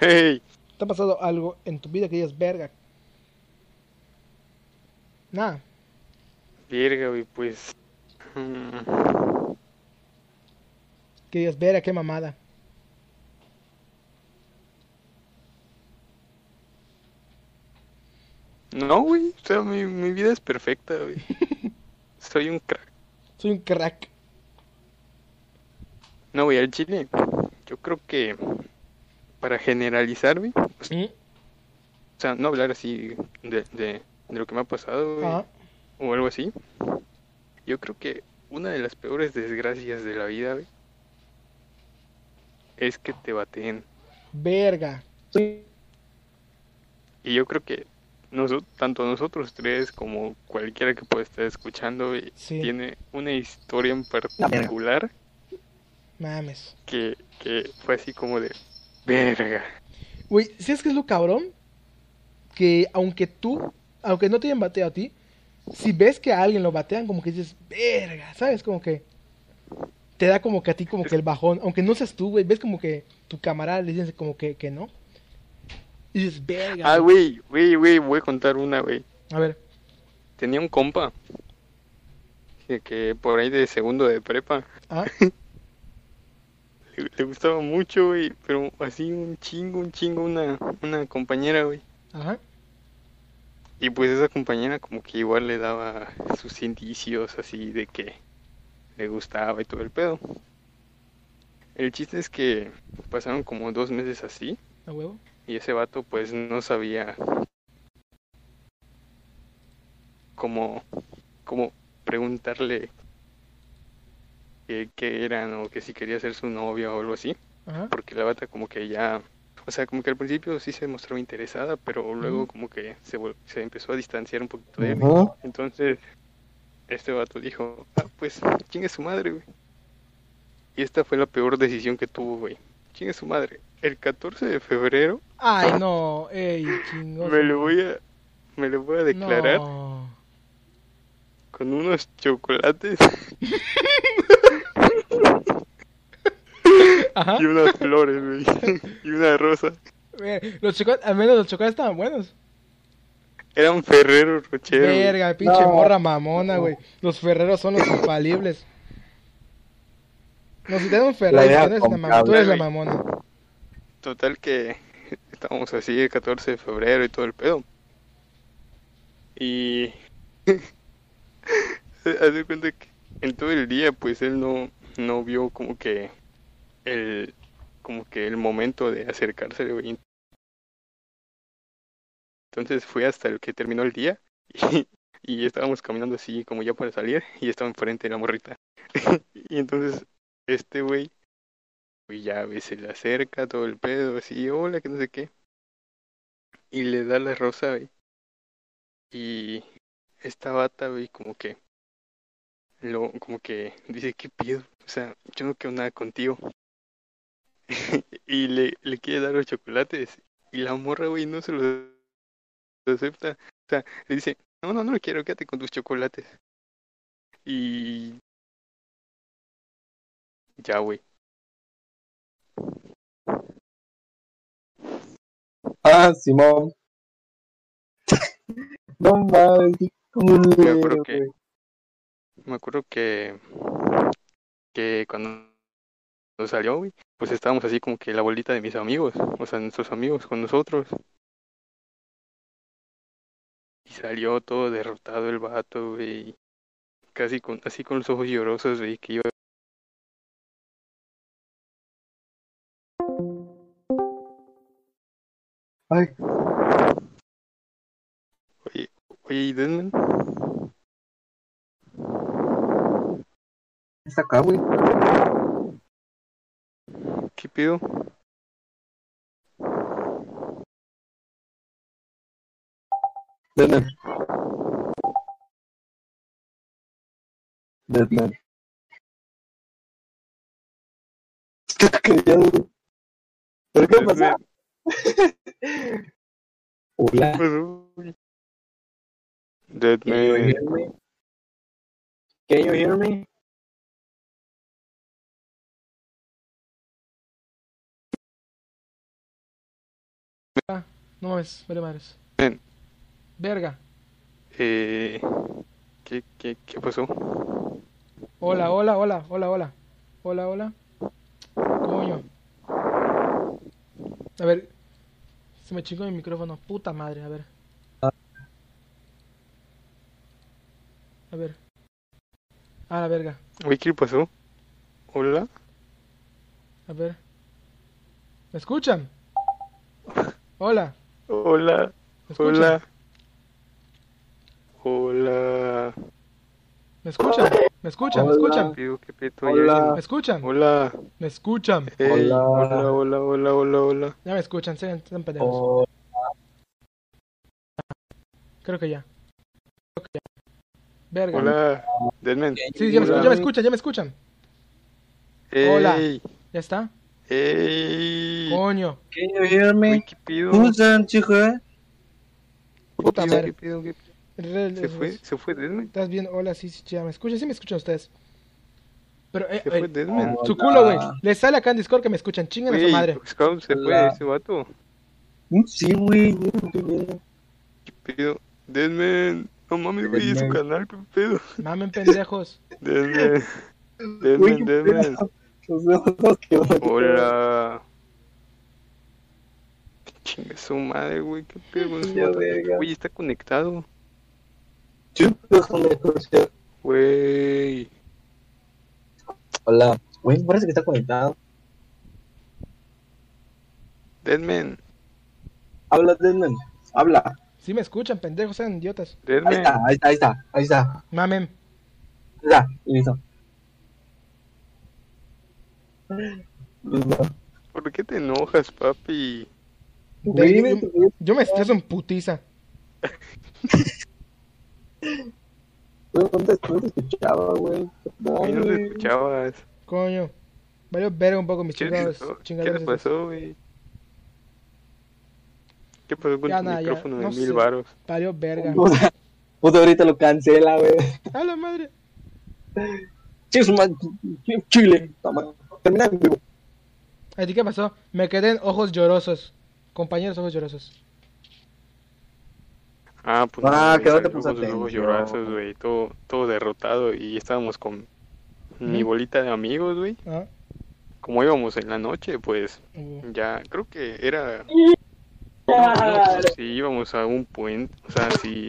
Hey, ¿Te ha pasado algo en tu vida que digas, verga? Nada. Verga, güey, pues. mm, Que digas, verga, qué mamada. No, güey. O sea, mi, mi vida es perfecta, güey. Soy un crack. Soy un crack. No, güey, al chile. Yo creo que. Para generalizar, güey. pues, ¿Mm? o sea, no hablar así de, de, de lo que me ha pasado, güey. Ajá. o algo así. Yo creo que una de las peores desgracias de la vida, güey, es que te baten. Verga. Sí. Y yo creo que tanto nosotros tres como cualquiera que pueda estar escuchando, güey, Sí. tiene una historia en particular Mames. que, que fue así como de verga. Güey, si es que es lo cabrón? Que aunque tú, aunque no te hayan bateado a ti, si ves que a alguien lo batean, como que dices, verga, ¿sabes? Como que te da como que a ti como que el bajón, aunque no seas tú, güey, ves como que tu camarada le dices como que, que no. Verga. Ah, güey, güey, güey, voy a contar una, güey. A ver, Tenía un compa que, que por ahí de segundo de prepa ah, le, le gustaba mucho, güey, pero así un chingo, un chingo, una, una compañera, güey. ajá, Y pues esa compañera como que igual le daba sus indicios así de que le gustaba y todo el pedo. El chiste es que pasaron como dos meses así a huevo. Y ese vato pues no sabía cómo, cómo preguntarle qué, qué eran o que si quería ser su novia o algo así. Ajá, porque la bata como que ya, o sea, como que al principio sí se mostraba interesada, pero luego como que se, se empezó a distanciar un poquito de él. Entonces, este vato dijo, ah, pues chingue su madre, güey. Y esta fue la peor decisión que tuvo, güey. Chingue su madre. El 14 de febrero Ay, no, ey, chingón. me lo voy a, me lo voy a declarar No. con unos chocolates Ajá. y unas flores, güey. y una rosa. Eh, Los chocolates, al menos los chocolates estaban buenos. Era un Ferrero Rocher. güey. Verga, pinche No. morra mamona, güey. Los ferreros son los infalibles. No, si te dan un ferrero, La tú eres la, mamona. Total que estábamos así el 14 de febrero y todo el pedo. Y haz de cuenta que en todo el día pues él no, no vio como que el como que el momento de acercarse güey. Entonces fue hasta el que terminó el día y, y estábamos caminando así como ya para salir y estaba enfrente de la morrita. y entonces este güey y ya se le acerca todo el pedo, así, hola, que no sé qué. Y le da la rosa. Y esta bata, güey, como que, lo, como que dice, ¿qué pido? O sea, yo no quiero nada contigo. y le, le quiere dar los chocolates. Y la morra, güey, no se los acepta. O sea, le dice, no, no, no quiero, quédate con tus chocolates. Y... Ya, güey. Ah, Simón. no mames, Me acuerdo que, me acuerdo que, que cuando cuando salió, güey, pues estábamos así como que la bolita de mis amigos, o sea, nuestros amigos con nosotros. Y salió todo derrotado el vato, güey, casi con, así con los ojos llorosos, güey, que iba. Ay, Oye, oye, ¿y Deadman? está acá, güey. ¿Qué pido? Deadman. Deadman. Está callado, güey. ¿Pero qué pasó? Hola. ¿Qué pasó, güey? Can you hear me? Can you hear me? No mames, vale madres. Ven. Verga. Eh, ¿qué, qué, ¿Qué pasó? Hola, hola, hola, hola, hola. Hola, hola. Coño. A ver. Se me chingó mi micrófono. Puta madre, a ver. A ver. Ah, la verga. ¿qué pasó? Hola. A ver. ¿Me escuchan? Hola. Hola. ¿Me escuchan? Hola. Hola. ¿Me escuchan? ¿Me escuchan? ¿Me escuchan? Hola. ¿Me escuchan? Hola. ¿Me escuchan? Hola. hola, hola, hola, hola, hola. Ya me escuchan, sean, sean pendejos. Creo que ya. Creo que ya. Verga. Hola. Denmen. Sí, ya me, Hola. ya me escuchan, ya me escuchan. Hola. ¿Ya está? Ey. Coño. can you hear Güey, me? ¿qué pido? Who's that, chica? Puta ¿Qué madre. pido? ¿Qué pido? Se fue, se fue Deadman. ¿Estás bien? Hola, sí, sí, ya me escuchan, sí me escuchan ustedes. Pero, eh, Se fue eh, Deadman. su culo, güey. Les sale acá en Discord que me escuchan. Chinguen a su madre. Scout se fue ese vato. Sí, güey. ¿Qué pido? Deadman. No mames, güey, es su canal, qué pedo. Mamen pendejos. Deadman. Deadman, Deadman. pedo. Hola. Chinga su madre, güey, qué pedo. Güey, está conectado. Sí, déjame escuchar. Güey. Hola. Güey, parece que está conectado. Deadman. Habla, Desmond. Habla. Sí me escuchan, pendejos, sean idiotas. Ahí está, Deadman. ahí está, ahí está, ahí está. Mamen. Está, listo. ¿Por qué te enojas, papi? Ve- yo, yo me estreso en putiza. No te, no te escuchaba, güey. Güey, no te escuchabas. Coño. Valió verga un poco mis ¿Qué, chingados. ¿Qué chingaderas le esas. pasó, güey? ¿Qué pasó con Ya, tu nada, ya, micrófono de no mil sé. varos? Valió verga. Puta, puta, ahorita lo cancela, güey. A la madre. Chile. Toma. Termina en vivo. ¿A ti qué pasó? Me quedé en ojos llorosos. Compañeros ojos llorosos. Ah, pues Ah, no, que no güey, te llorazos, güey, todo, todo derrotado y estábamos con mi Ujú. bolita de amigos, güey. Ah. Como íbamos en la noche, pues Uh, ya, creo que era... Si íbamos a un puente, o sea, si,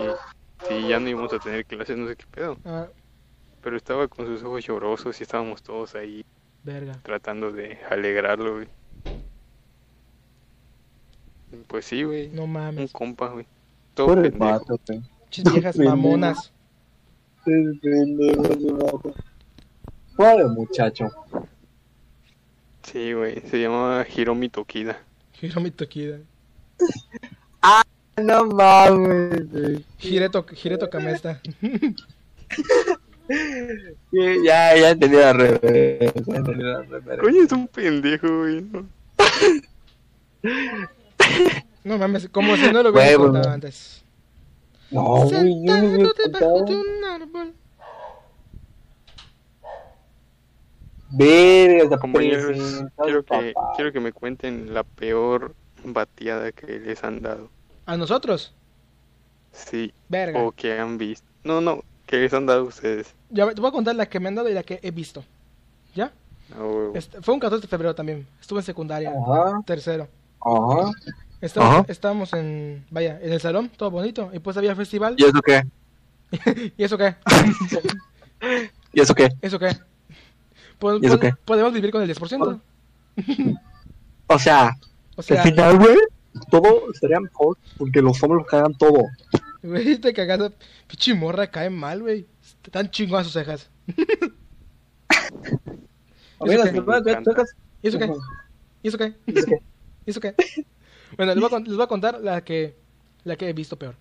si ya no íbamos a tener clases, no sé qué pedo. ah, Pero estaba con sus ojos llorosos y estábamos todos ahí verga. tratando de alegrarlo, güey. Pues sí, güey, No un mames. compa, güey. Todo Por el pendejo. vato, güey. Chis viejas mamonas. Pendejo vato. Pobre muchacho. Sí, güey, se llamaba Hiromi Tokida. Hiromi Tokida. No mames, güey. Hireto, Hireto Kamesta. Sí, Ya, ya entendí la referencia. Ya entendí la referencia. Coño, es un pendejo, güey. ¿no? No mames, como si no lo hubiera Huevo, contado no. antes. No, no Sentado debajo de un árbol. Verga, presenta, quiero que, papá. quiero que me cuenten la peor bateada que les han dado. ¿A nosotros? Sí, Verga. o que han visto. No, no, que les han dado ustedes. Ya te voy a contar la que me han dado y la que he visto. ¿Ya? A huevo. Este, fue un 14 de febrero también. Estuve en secundaria. Ajá, Tercero. ajá. Estábamos, estábamos en, vaya, en el salón, todo bonito. Y pues había festival. ¿Y eso qué? ¿Y eso qué? ¿Y eso qué? ¿Eso qué? Pod- ¿Y eso pod- qué? Podemos vivir con el 10%. O sea, O sea, al final, güey, todo estaría mejor porque los hombres cagan todo. güey, te cagando. Pichi morra cae mal, güey. Están chingonas sus cejas. ¿Y eso qué? ¿Y eso qué? ¿Y eso qué? ¿Y eso qué? Bueno, les voy, a, les voy a contar la que, la que he visto peor.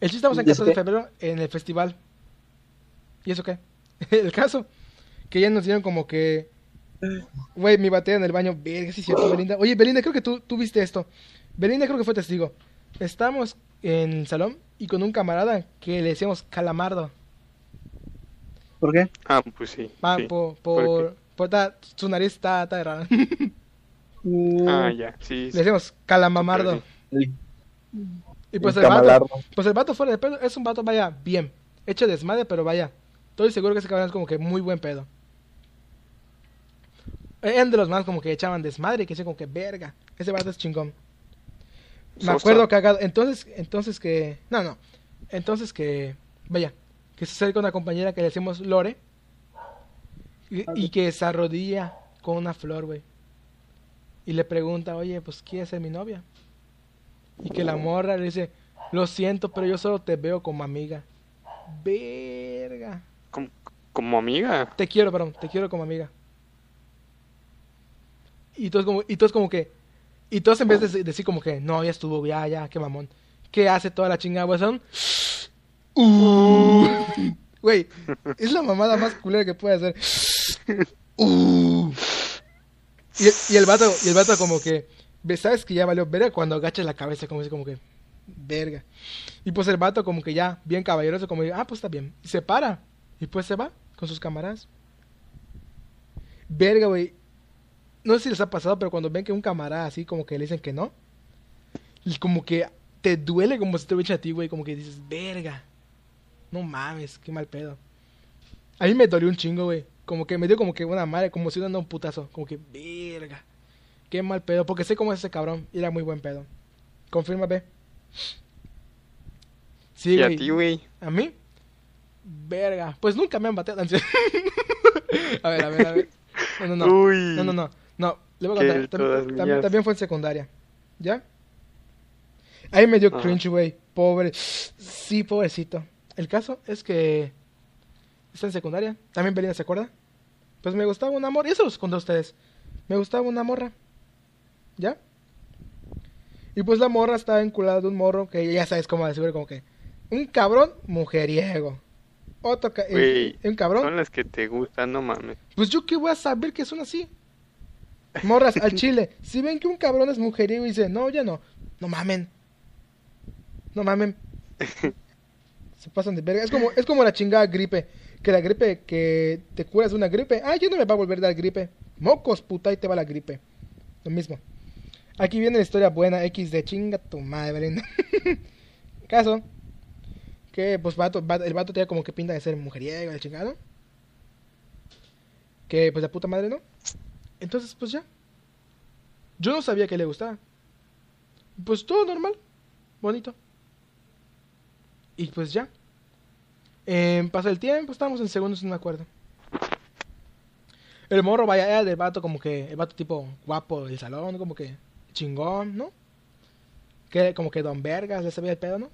El chiste estamos en ¿Y eso 14 de febrero en el festival. ¿Y eso qué? El caso, que ya nos dieron como que... Güey, mi batea en el baño. Verga, sí cierto, Belinda. Oye, Belinda, creo que tú, tú viste esto. Belinda creo que fue testigo. Estamos en el salón y con un camarada que le decíamos calamardo. ¿Por qué? Ah, pues sí. Ah, sí. por, ¿Por por, por ta- su nariz está, está rara. Mm, Ah, ya, sí. le sí. decíamos calamamardo. el Y pues Un el vato, pues el vato fuera de pedo es un vato, vaya, bien. Hecho desmadre, pero vaya. Estoy seguro que ese cabrón es como que muy buen pedo. Eran de los más como que echaban desmadre y que decían como que verga. Ese vato es chingón. Me Sosa. acuerdo cagado. Entonces, entonces que. No, no. Entonces que. Vaya. Que se acerca una compañera que le decimos Lore. Y, y que se arrodilla con una flor, güey. Y le pregunta, oye, pues ¿quieres ser mi novia? Y que la morra le dice, lo siento, pero yo solo te veo como amiga. Verga. Como, como amiga. Te quiero, perdón, te quiero como amiga. Y todos como, y todos como que, y todos en vez de de- decir como que, no, ya estuvo, ya, ya, qué mamón. ¿Qué hace toda la chingada, güey? Son, "Uh". Güey, es la mamada más culera que puede hacer. "Uh". Y, el- y el vato, y el vato como que, ¿sabes que ya valió verga? Cuando agachas la cabeza, como dice, como que, verga. Y pues el vato como que ya, bien caballeroso, como ah, pues está bien. Y se para. Y pues se va con sus camaradas. Verga, güey. No sé si les ha pasado, pero cuando ven que un camarada así como que le dicen que no, y como que te duele como si te hubiera a ti, güey, como que dices, verga. No mames, qué mal pedo. A mí me dolió un chingo, güey. Como que me dio como que una madre, como si dando un putazo. Como que, verga. Qué mal pedo, porque sé cómo es ese cabrón. Y era muy buen pedo. Confirma, ve. Sí, y a ti, güey. ¿A mí? Verga. Pues nunca me han bateado. a ver, a ver, a ver. No, no, no. Uy. No, no, no. No, le voy a contar. También fue en secundaria. ¿Ya? Ahí me dio Ajá. cringe, güey. Pobre. Sí, pobrecito. El caso es que. Está en secundaria. También Belinda se acuerda. Pues me gustaba una morra. Y eso los conté a ustedes. Me gustaba una morra. ¿Ya? Y pues la morra estaba enculada de un morro que ya sabes cómo decir, como que. Un cabrón mujeriego. Otro ca- Güey, un cabrón Son las que te gustan, no mames. pues yo qué voy a saber que son así. Morras al chile. Si ven que un cabrón es mujeriego y dice, no, ya no. No mamen. No mamen. Se pasan de verga. Es como, es como la chingada gripe. Que la gripe que te curas de una gripe. Ah, ya no me va a volver a dar gripe. Mocos, puta, y te va la gripe. Lo mismo. Aquí viene la historia buena. X de chinga tu madre, Belinda. Caso. Que pues vato- el vato tenía como que pinta de ser mujeriego, el chingado. Que pues la puta madre, ¿no? Entonces, pues ya. Yo no sabía que le gustaba. Pues todo normal. Bonito. Y pues ya. Eh, pasa el tiempo, estábamos en segundos, no me acuerdo. El morro, vaya, era del vato como que, el vato tipo guapo del salón, como que chingón, ¿no? Que como que don vergas, le sabía el pedo, ¿no?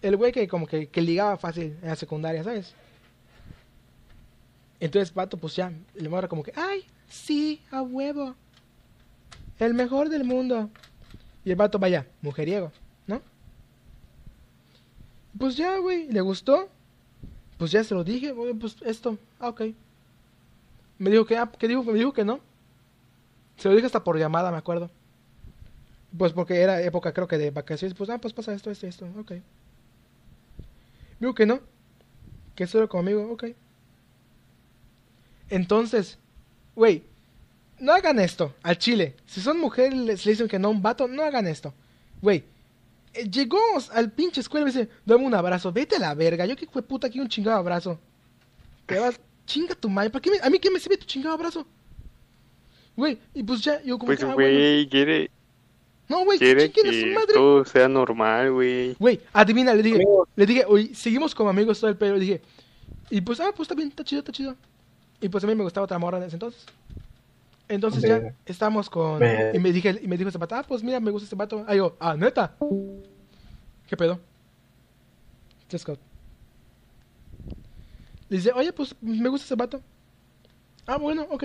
El güey que como que, que ligaba fácil en la secundaria, ¿sabes? Entonces, vato, pues ya, el morro como que, ay, sí, a huevo. El mejor del mundo. Y el vato, vaya, mujeriego, ¿no? Pues ya, güey, le gustó. Pues ya se lo dije, güey, pues esto, ah, ok. Me dijo que, ah, que dijo, me dijo que no. Se lo dije hasta por llamada, me acuerdo. Pues porque era época, creo que de vacaciones, pues, ah, pues pasa esto, esto, esto, ok. Me dijo que no. Que solo conmigo, ok. Entonces, güey, no hagan esto al chile. Si son mujeres les le dicen que no un vato, no hagan esto. Güey, llegó al pinche escuela y me dice, dame un abrazo, vete a la verga. Yo qué fue puta aquí un chingado abrazo. Te vas, chinga tu madre. ¿Para qué me- a mí qué me sirve tu chingado abrazo? Güey, y pues ya, yo como Pues, que, ah, bueno. güey, quiere, No, güey, que quiere a su que madre. todo sea normal, güey. Güey, adivina, le dije, le dije, oye, seguimos como amigos todo el pelo, le dije. Y pues, ah, pues está bien, está chido, está chido. Y pues a mí me gustaba otra morra en ese entonces. Entonces ya estamos con. Y me dije, y me dijo ese vato, ah, pues mira, me gusta este vato. Ah, yo, ah, neta. ¿Qué pedo? Go. Le dice, oye, pues me gusta ese vato. Ah, bueno, ok.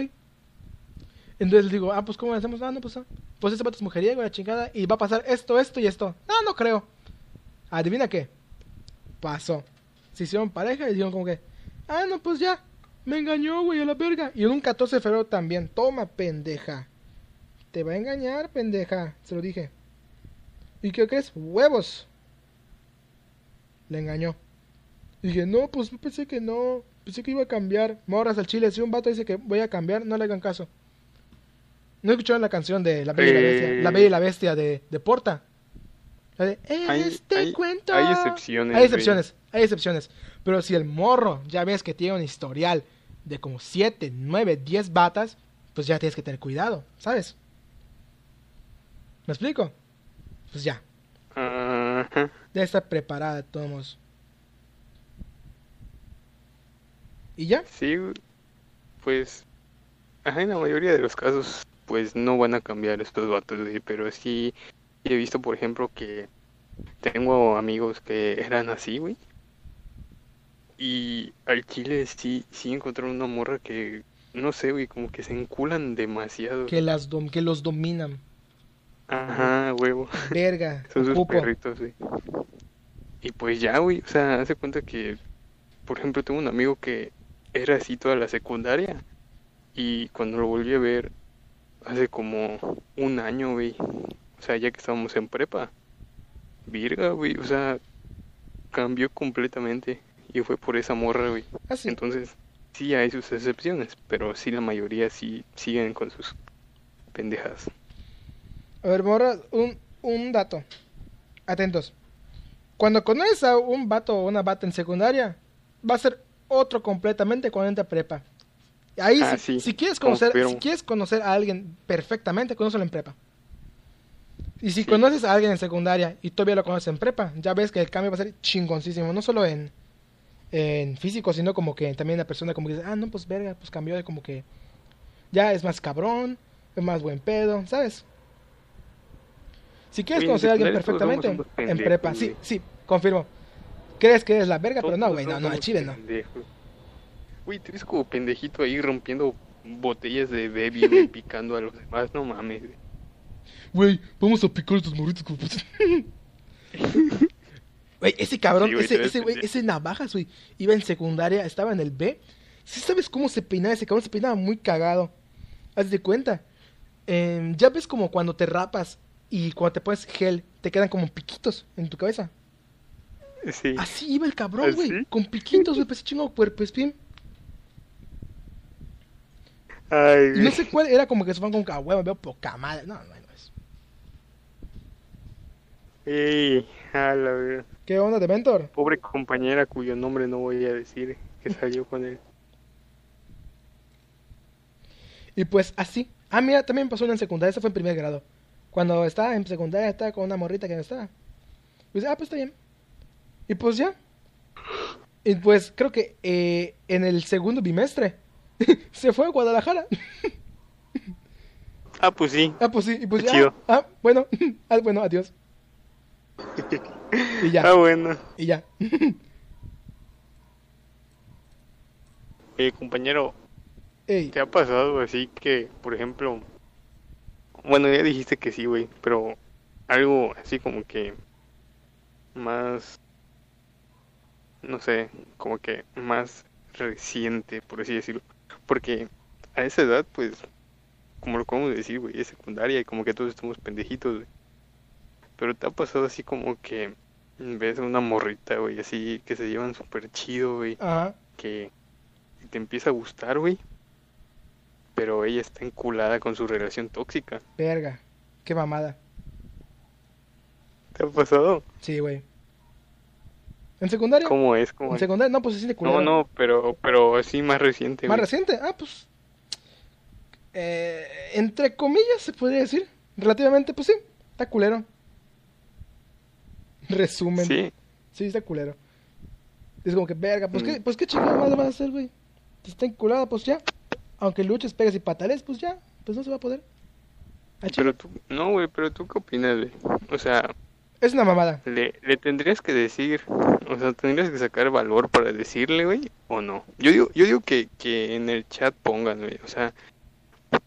Entonces le digo, ah, pues ¿cómo le hacemos? Ah, no, pues, ah, pues ese vato es mujeriego, la chingada, y va a pasar esto, esto y esto. Ah, no creo. Adivina qué. Pasó. Se hicieron pareja y dijeron como que, ah, no, pues ya. Me engañó, güey, a la verga. Y un 14 de febrero también. Toma, pendeja. Te va a engañar, pendeja. Se lo dije. ¿Y qué crees? Huevos. Le engañó. Y dije, no, pues pensé que no. Pensé que iba a cambiar. Morras al chile. Si un vato dice que voy a cambiar, no le hagan caso. ¿No escucharon la canción de La Bella y la Bestia? Eh. La Bella y la Bestia de, de Porta. La de, Hay- este hay- cuento. hay excepciones, Hay güey. excepciones, hay excepciones. Pero si el morro ya ves que tiene un historial de como 7, 9, 10 batas, pues ya tienes que tener cuidado, ¿sabes? ¿Me explico? Pues ya, Ajá. debe estar preparada de todos. ¿Y ya? Sí, pues, ajá, en la mayoría de los casos, pues no van a cambiar estos vatos, güey, pero sí he visto, por ejemplo, que tengo amigos que eran así, güey, y al chile sí, sí encontraron una morra que, no sé, güey, como que se enculan demasiado. Que, las dom- que los dominan. Ajá, huevo. Verga, Son sus ocupo. perritos, güey. Y pues ya, güey, o sea, hace cuenta que, por ejemplo, tengo un amigo que era así toda la secundaria y cuando lo volví a ver hace como un año, güey, o sea, ya que estábamos en prepa, virga, güey, o sea, cambió completamente y fue por esa morra, güey. Ah, sí. Entonces, sí hay sus excepciones, pero sí la mayoría sí siguen con sus pendejas. A ver, morra, un, un dato. Atentos. Cuando conoces a un vato o una bata en secundaria, va a ser otro completamente cuando entra prepa. Ahí, Ah, si, sí, si quieres conocer, confirmo. si quieres conocer a alguien perfectamente, conócelo en prepa. Y si Sí. conoces a alguien en secundaria y todavía lo conoces en prepa, ya ves que el cambio va a ser chingoncísimo, no solo en, en físico, sino como que también la persona como que dice, ah, no, pues verga, pues cambió de como que ya es más cabrón, es más buen pedo, ¿sabes? Si quieres Oye, conocer a alguien perfectamente, unos en prepa, sí, sí, confirmo. Crees que eres la verga, pero no, güey, no, no, chile no. Güey, tú eres como pendejito ahí rompiendo botellas de baby, güey, picando a los demás, no mames, güey. Vamos a picar estos morritos como. Güey, ese cabrón, Sí, güey, ese, ese güey, ese navajas, güey, iba en secundaria, estaba en el B. ¿Sí sabes cómo se peinaba ese cabrón? Se peinaba muy cagado. Haz de cuenta. Em, ya ves como cuando te rapas y cuando te pones gel, te quedan como piquitos en tu cabeza. Sí. Así iba el cabrón, güey, ¿Así? con piquitos, güey, pues chingo cuerpo espín. Ay, Y no güey. sé cuál, era como que se van con ah, huevo, veo poca madre. No, no, no es. Ey, a la verdad. ¿Qué onda de mentor? Pobre compañera cuyo nombre no voy a decir que salió con él. Y pues así. Ah, mira, también pasó una en secundaria, eso fue en primer grado. Cuando estaba en secundaria, estaba con una morrita que no estaba. Pues, ah, pues está bien. Y pues ya. Y pues creo que eh, en el segundo bimestre se fue a Guadalajara. Ah, pues sí. Ah, pues sí, y pues Qué ya. chido. Ah, bueno, ah, bueno, adiós. Y ya, Ah, bueno. y ya. Oye, compañero, Ey, ¿te ha pasado así que, por ejemplo, bueno, ya dijiste que sí, güey, pero algo así como que más, no sé, como que más reciente, por así decirlo, porque a esa edad, pues, como lo podemos decir, güey, es secundaria y como que todos estamos pendejitos, güey. Pero te ha pasado así como que ves a una morrita, güey, así que se llevan súper chido, güey ajá. que te empieza a gustar, güey. Pero ella está enculada con su relación tóxica. Verga. Qué mamada. ¿Te ha pasado? Sí, güey. ¿En secundaria? ¿Cómo es? ¿Cómo En es? secundaria, no, pues se siente culero. No, no, pero, pero así más reciente, ¿Más reciente? Ah, pues. eh, entre comillas, se podría decir. Relativamente, pues sí. Está culero. Resumen. Sí, Sí, está culero. Es como que, verga, pues Mm. qué, pues qué chingada más vas a hacer, güey. Si está enculada, pues ya. Aunque luches, pegas y patales, pues ya. Pues no se va a poder. Ah, pero tú, no, güey, pero tú qué opinas, güey. O sea, Es una mamada. le, le tendrías que decir, o sea, tendrías que sacar valor para decirle, güey, o no. Yo digo, yo digo que, que en el chat pongan, güey, o sea,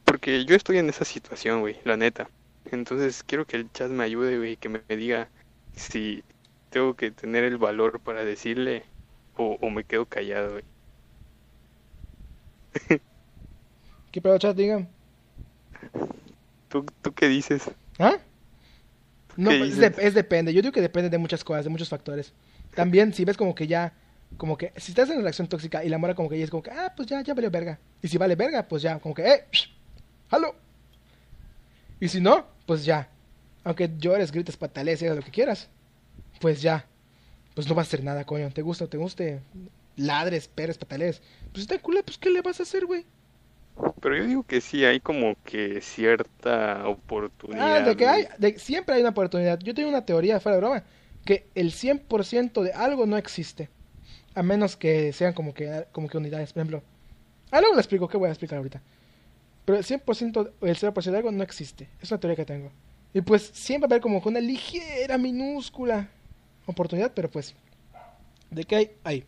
porque yo estoy en esa situación, güey, la neta. Entonces quiero que el chat me ayude, güey, que me diga si tengo que tener el valor para decirle o, o me quedo callado, güey. ¿Qué pedo, chat? Digan. ¿Tú, ¿Tú qué dices? ¿Ah? No, ¿Qué pues, es, dices? de- es depende. Yo digo que depende de muchas cosas, de muchos factores. También, si ves como que ya, como que, si estás en una relación tóxica y la mora como que ya es como que, ah, pues ya, ya valió verga. Y si vale verga, pues ya, como que, eh, psh, halo. Y si no, pues ya. Aunque llores, grites, patalees, hagas lo que quieras. Pues ya. Pues no va a hacer nada, coño. Te gusta o te guste. Ladres, peres, patalees. Pues está culé, pues ¿qué le vas a hacer, güey? Pero yo digo que sí, hay como que cierta oportunidad. Ah, de que hay, de, siempre hay una oportunidad. Yo tengo una teoría, fuera de broma, que el 100% de algo no existe. A menos que sean como que, como que unidades, por ejemplo. Ah, luego le explico, ¿qué voy a explicar ahorita? Pero el 100% o el 0% de algo no existe. Es una teoría que tengo. Y pues siempre va a haber como una ligera, minúscula oportunidad, pero pues... ¿De qué hay? Hay.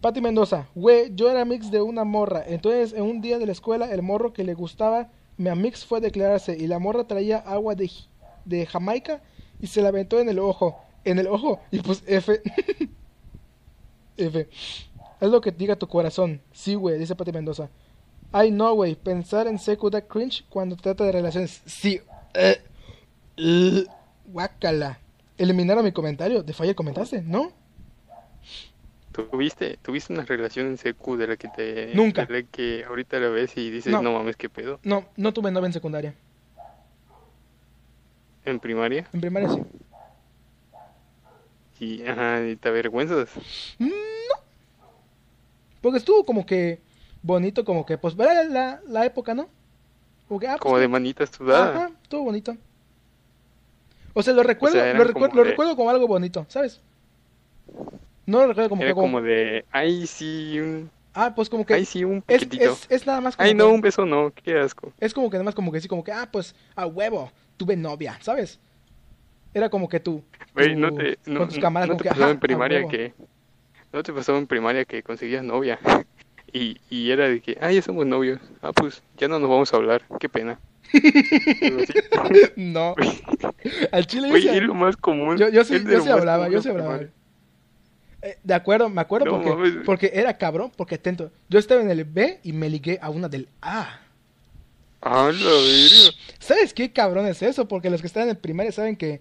Pati Mendoza, güey, yo era mix de una morra. Entonces, en un día de la escuela, el morro que le gustaba, mi mix fue a declararse. Y la morra traía agua de, de Jamaica y se la aventó en el ojo. En el ojo. Y pues F. F. Es lo que diga tu corazón. Sí, güey, dice Pati Mendoza. Ay, no, güey. Pensar en secu da cringe cuando trata de relaciones. Sí. Eh. Eh. Guácala. Eliminaron mi comentario. De falla comentaste, ¿no? ¿Tuviste, ¿Tuviste una relación en secu de la que te... Nunca. de la que ahorita la ves y dices, No. no, mames, qué pedo? No, no tuve novia en secundaria. En primaria. En primaria sí. Y, ajá, y te avergüenzas. No. Porque estuvo como que bonito, como que, pues, ver la, la época, ¿no? Como que, ah, pues, Como de manita sudada. Ajá, estuvo bonito. O sea, lo recuerdo, sea, lo, recuerdo, como lo de- recuerdo como algo bonito, ¿sabes? No lo recuerdo como Era que como... como de, ay, sí, un... Ah, pues como que... Ay, sí, un es, es, es nada más como Ay, no, que- un beso no, qué asco. Es como que nada más como que sí, como que, ah, pues, a huevo, tuve novia, ¿sabes? Era como que tú, no te, no, con tus no- camaradas, no como te que, pasaba ajá, en primaria que... No te pasaba en primaria que conseguías novia. Y, y era de que, ah, ya somos novios. Ah, pues, ya no nos vamos a hablar. Qué pena. No. Al chile yo Güey, sí, es lo más común. yo, yo sí, yo hablaba, yo sí hablaba. Eh, de acuerdo, me acuerdo No porque, mames. porque era cabrón, porque atento. Yo estaba en el B y me ligué a una del A. Ah, la verga. ¿Sabes qué cabrón es eso? Porque los que están en el primaria saben que,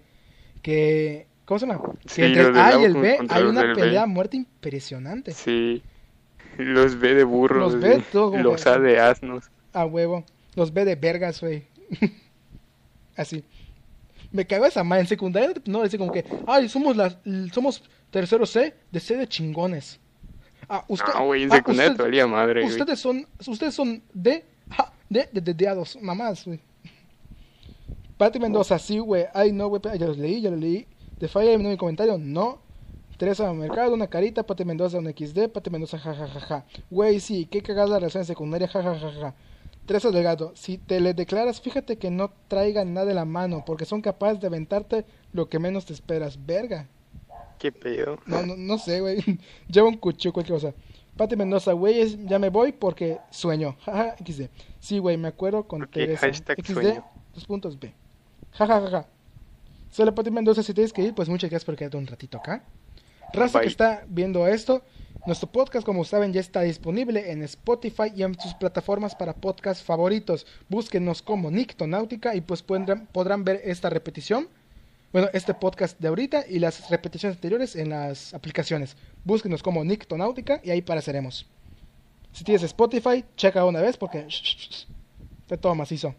que ¿cómo se llama? Que Sí, entre el A y el B hay una B. pelea a muerte impresionante. Sí. Los ve de burros. Los güey. todo como Los A de asnos. A huevo. Los B de vergas, güey. Así. Me cago esa madre. En secundaria no decía como que, ay, somos las, somos tercero C de C de chingones. Ah, usted, Ah, güey, en ah, secundaria usted- te valía madre, güey. Ustedes son, ustedes son de, ja, de, de, de deados, mamás, güey. Pati Mendoza, sí, güey. Ay, no, güey, ya los leí, ya los leí. De falla eliminó mi comentario, no. Teresa Mercado, una carita. Pati Mendoza, un XD. Pati Mendoza, jajajaja. Ja, ja. Güey, sí, qué cagada la relación secundaria, jajajaja. Ja, ja. Teresa Delgado, si te le declaras, fíjate que no traigan nada de la mano, porque son capaces de aventarte lo que menos te esperas. Verga. Qué pedo. No, no, no sé, güey. Lleva un cuchillo, cualquier cosa. Pati Mendoza, güey, ya me voy porque sueño. Jaja, XD. Sí, güey, me acuerdo con Ok, Teresa. XD, sueño. dos puntos B. Jaja, jaja. Solo Pati Mendoza, si tienes que ir, pues muchas gracias por quedarte un ratito acá. Raza que está viendo esto, nuestro podcast, como saben, ya está disponible en Spotify y en sus plataformas para podcast favoritos. Búsquenos como Nictonáutica y pues podrán, podrán ver esta repetición. Bueno, este podcast de ahorita y las repeticiones anteriores en las aplicaciones. Búsquenos como Nictonáutica y ahí apareceremos. Si tienes Spotify, checa una vez porque está todo macizo.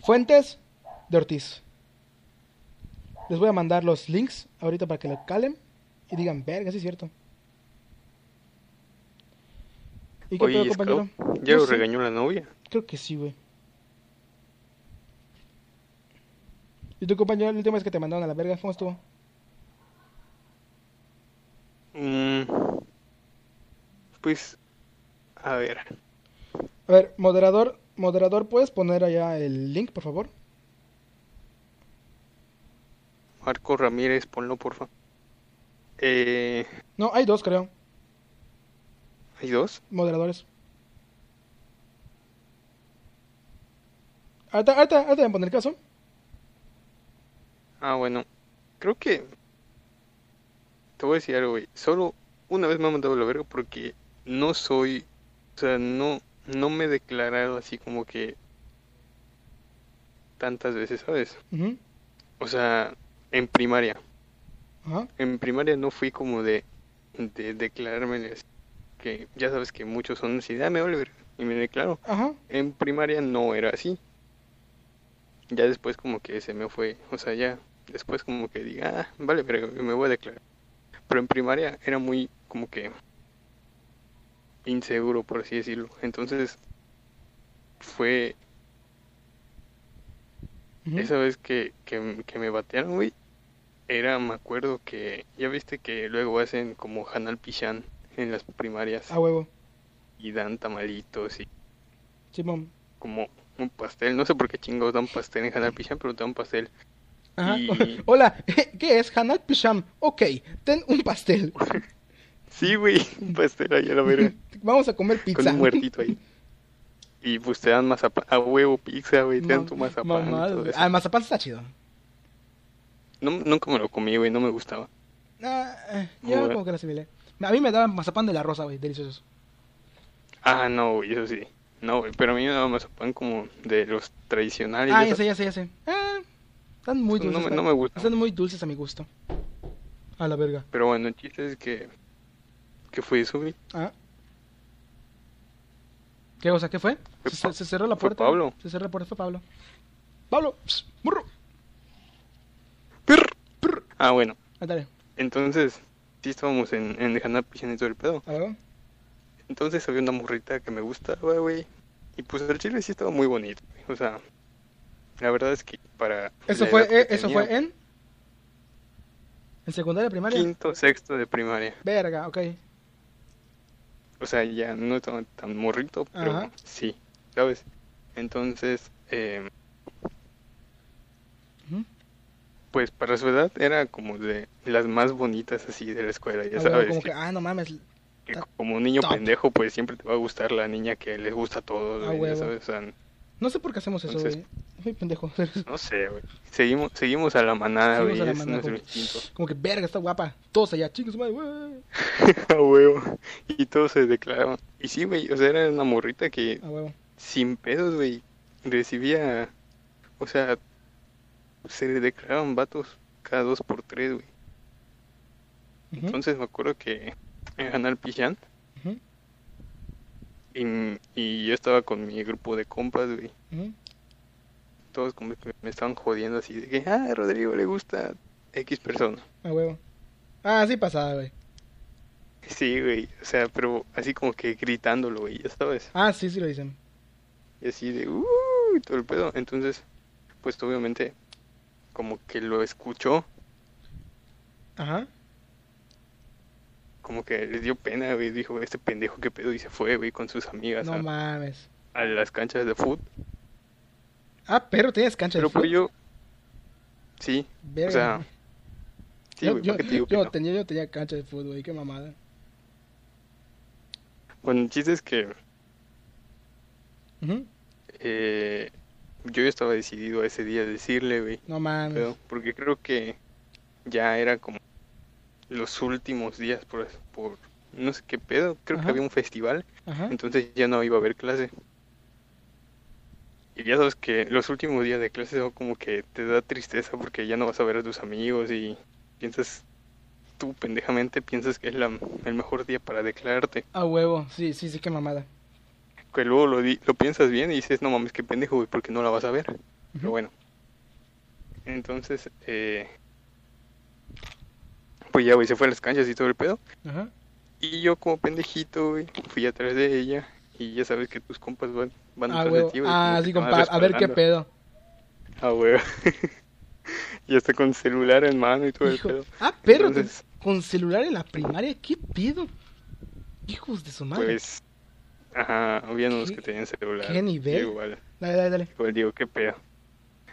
Fuentes de Ortiz. Les voy a mandar los links ahorita para que lo calen y digan, verga, sí es cierto. ¿Y qué pedo, Oye, compañero? Ya lo regañó la novia. Creo que sí, güey. ¿Y tu compañero, la última vez que te mandaron a la verga, cómo estuvo? Mm, pues, a ver. A ver, moderador, moderador, ¿puedes poner allá el link, por favor? Marco Ramírez, ponlo, porfa. Eh, No, hay dos, creo, ¿hay dos? moderadores. Ahorita, ahorita, ahorita voy a poner caso. Ah, bueno. Creo que... Te voy a decir algo, güey. Solo una vez me han mandado la verga porque no soy... O sea, no, no me he declarado así como que... Tantas veces, ¿sabes? O sea, en primaria. En primaria no fui como de, de declararme así, que ya sabes que muchos son así, dame Oliver, y me declaro. Ajá. En primaria no era así. ya después como que se me fue, o sea, ya después como que diga, ah, vale, pero me voy a declarar. Pero en primaria era muy como que inseguro, por así decirlo. Entonces fue esa vez que, que, que me batearon, güey. Era, me acuerdo que, ya viste que luego hacen como Hanal Pichán en las primarias A huevo. y dan tamalitos y Simón. como un pastel. No sé por qué chingados dan pastel en Hanal Pichán, pero dan pastel. Ajá. Y- Hola, ¿qué es? Hanal Pisham. Ok, ten un pastel. Sí, güey, un pastel ahí a la verga. Vamos a comer con pizza. un muertito ahí. Y pues te dan mazapán, a huevo, pizza, güey, te dan tu mazapán. eso. Ah, el mazapán está chido. No, nunca me lo comí, güey, no me gustaba. Ah, eh, yo Joder. como que lo asimilé. A mí me daban mazapán de la rosa, güey, delicioso. Ah, no, güey, eso sí. No, güey, pero a mí me daba mazapán como de los tradicionales. Ah, ya sé, ya sé, ya sé. Ah, están muy No me- dulces. no me gustan. Están muy dulces a mi gusto. A la verga. Pero bueno, el chiste es que... ¿Qué fue eso, güey? Ah. ¿Qué cosa? ¿Qué fue? Fue Se, cerró la fue puerta. Pablo. Se cerró la puerta, fue Pablo. Pablo, pss, burro. Ah, bueno, Ah, dale. entonces... Sí estábamos en, en Hanapichan y todo el pedo. Entonces había una morrita que me gustaba, güey. Y pues el chile sí estaba muy bonito. O sea, la verdad es que para... Eso fue, eh, eso tenía, fue en. En secundaria primaria. Quinto, sexto de primaria. Verga, ok. O sea, ya no estaba tan morrito, pero Ajá. sí, ¿sabes? Entonces, eh. Pues para su edad era como de las más bonitas así de la escuela, ya Ah, sabes. como que, ah, no mames. que como niño top. pendejo, pues siempre te va a gustar la niña que les gusta a todos, Ah, ya sabes, o sea, No sé por qué hacemos eso, güey. Pendejo. no sé, güey. Seguimos, seguimos a la manada, güey, nuestro como-. Como que, verga, está guapa. Todos allá, chicos, madre, güey. a huevo. Y todos se declaraban. Y sí, güey, o sea, era una morrita que A huevo. sin pedos, güey, recibía, o sea, se le declaraban vatos cada dos por tres, güey. Entonces me acuerdo que en Canal Pichán ujú, y, y yo estaba con mi grupo de compas, güey. Todos como que me estaban jodiendo así de que, ah, a Rodrigo le gusta X persona. A huevo. Ah, sí pasaba, güey. Sí, güey, o sea, pero así como que gritándolo, güey, ya sabes. Ah, sí, sí lo dicen. Y así de, uh, y todo el pedo. Entonces, pues obviamente, como que lo escuchó, Ajá. como que les dio pena, güey. Dijo, este pendejo, qué pedo, y se fue, güey, con sus amigas No a, mames. a las canchas de fútbol. Ah, pero tienes cancha Pero de pues fútbol. yo, sí, Verga. o sea, sí, yo, güey, yo, ¿para qué te digo que yo no? tenía, yo tenía cancha de fútbol, güey, qué mamada. Bueno, el chiste es que Ujú. eh, yo ya estaba decidido ese día a decirle, güey, No mames. pedo, porque creo que ya era como los últimos días por, por no sé qué pedo, creo Ajá. que había un festival, Ajá. entonces ya no iba a haber clase. Y ya sabes que los últimos días de clase son como que te da tristeza porque ya no vas a ver a tus amigos y piensas, tú pendejamente piensas que es la, el mejor día para declararte. A huevo, sí, sí, sí, qué mamada. Que luego lo, di- lo piensas bien y dices, no mames, qué pendejo, güey, porque no la vas a ver. Pero bueno. Entonces, eh, pues ya, güey, se fue a las canchas y todo el pedo. Y yo como pendejito, güey, fui atrás de ella. Y ya sabes que tus compas van, van Ah, atrás de ti, güey. Ah, sí, compa, a ver qué pedo. Ah, güey. y hasta con celular en mano y todo Hijo- el pedo. Ah, pero te- Entonces, con celular en la primaria, ¿qué pedo? Hijos de su madre. pues, ajá, había unos ¿Qué- que tenían celular. qué nivel? Igual. Dale, dale, dale. Igual digo, qué pedo.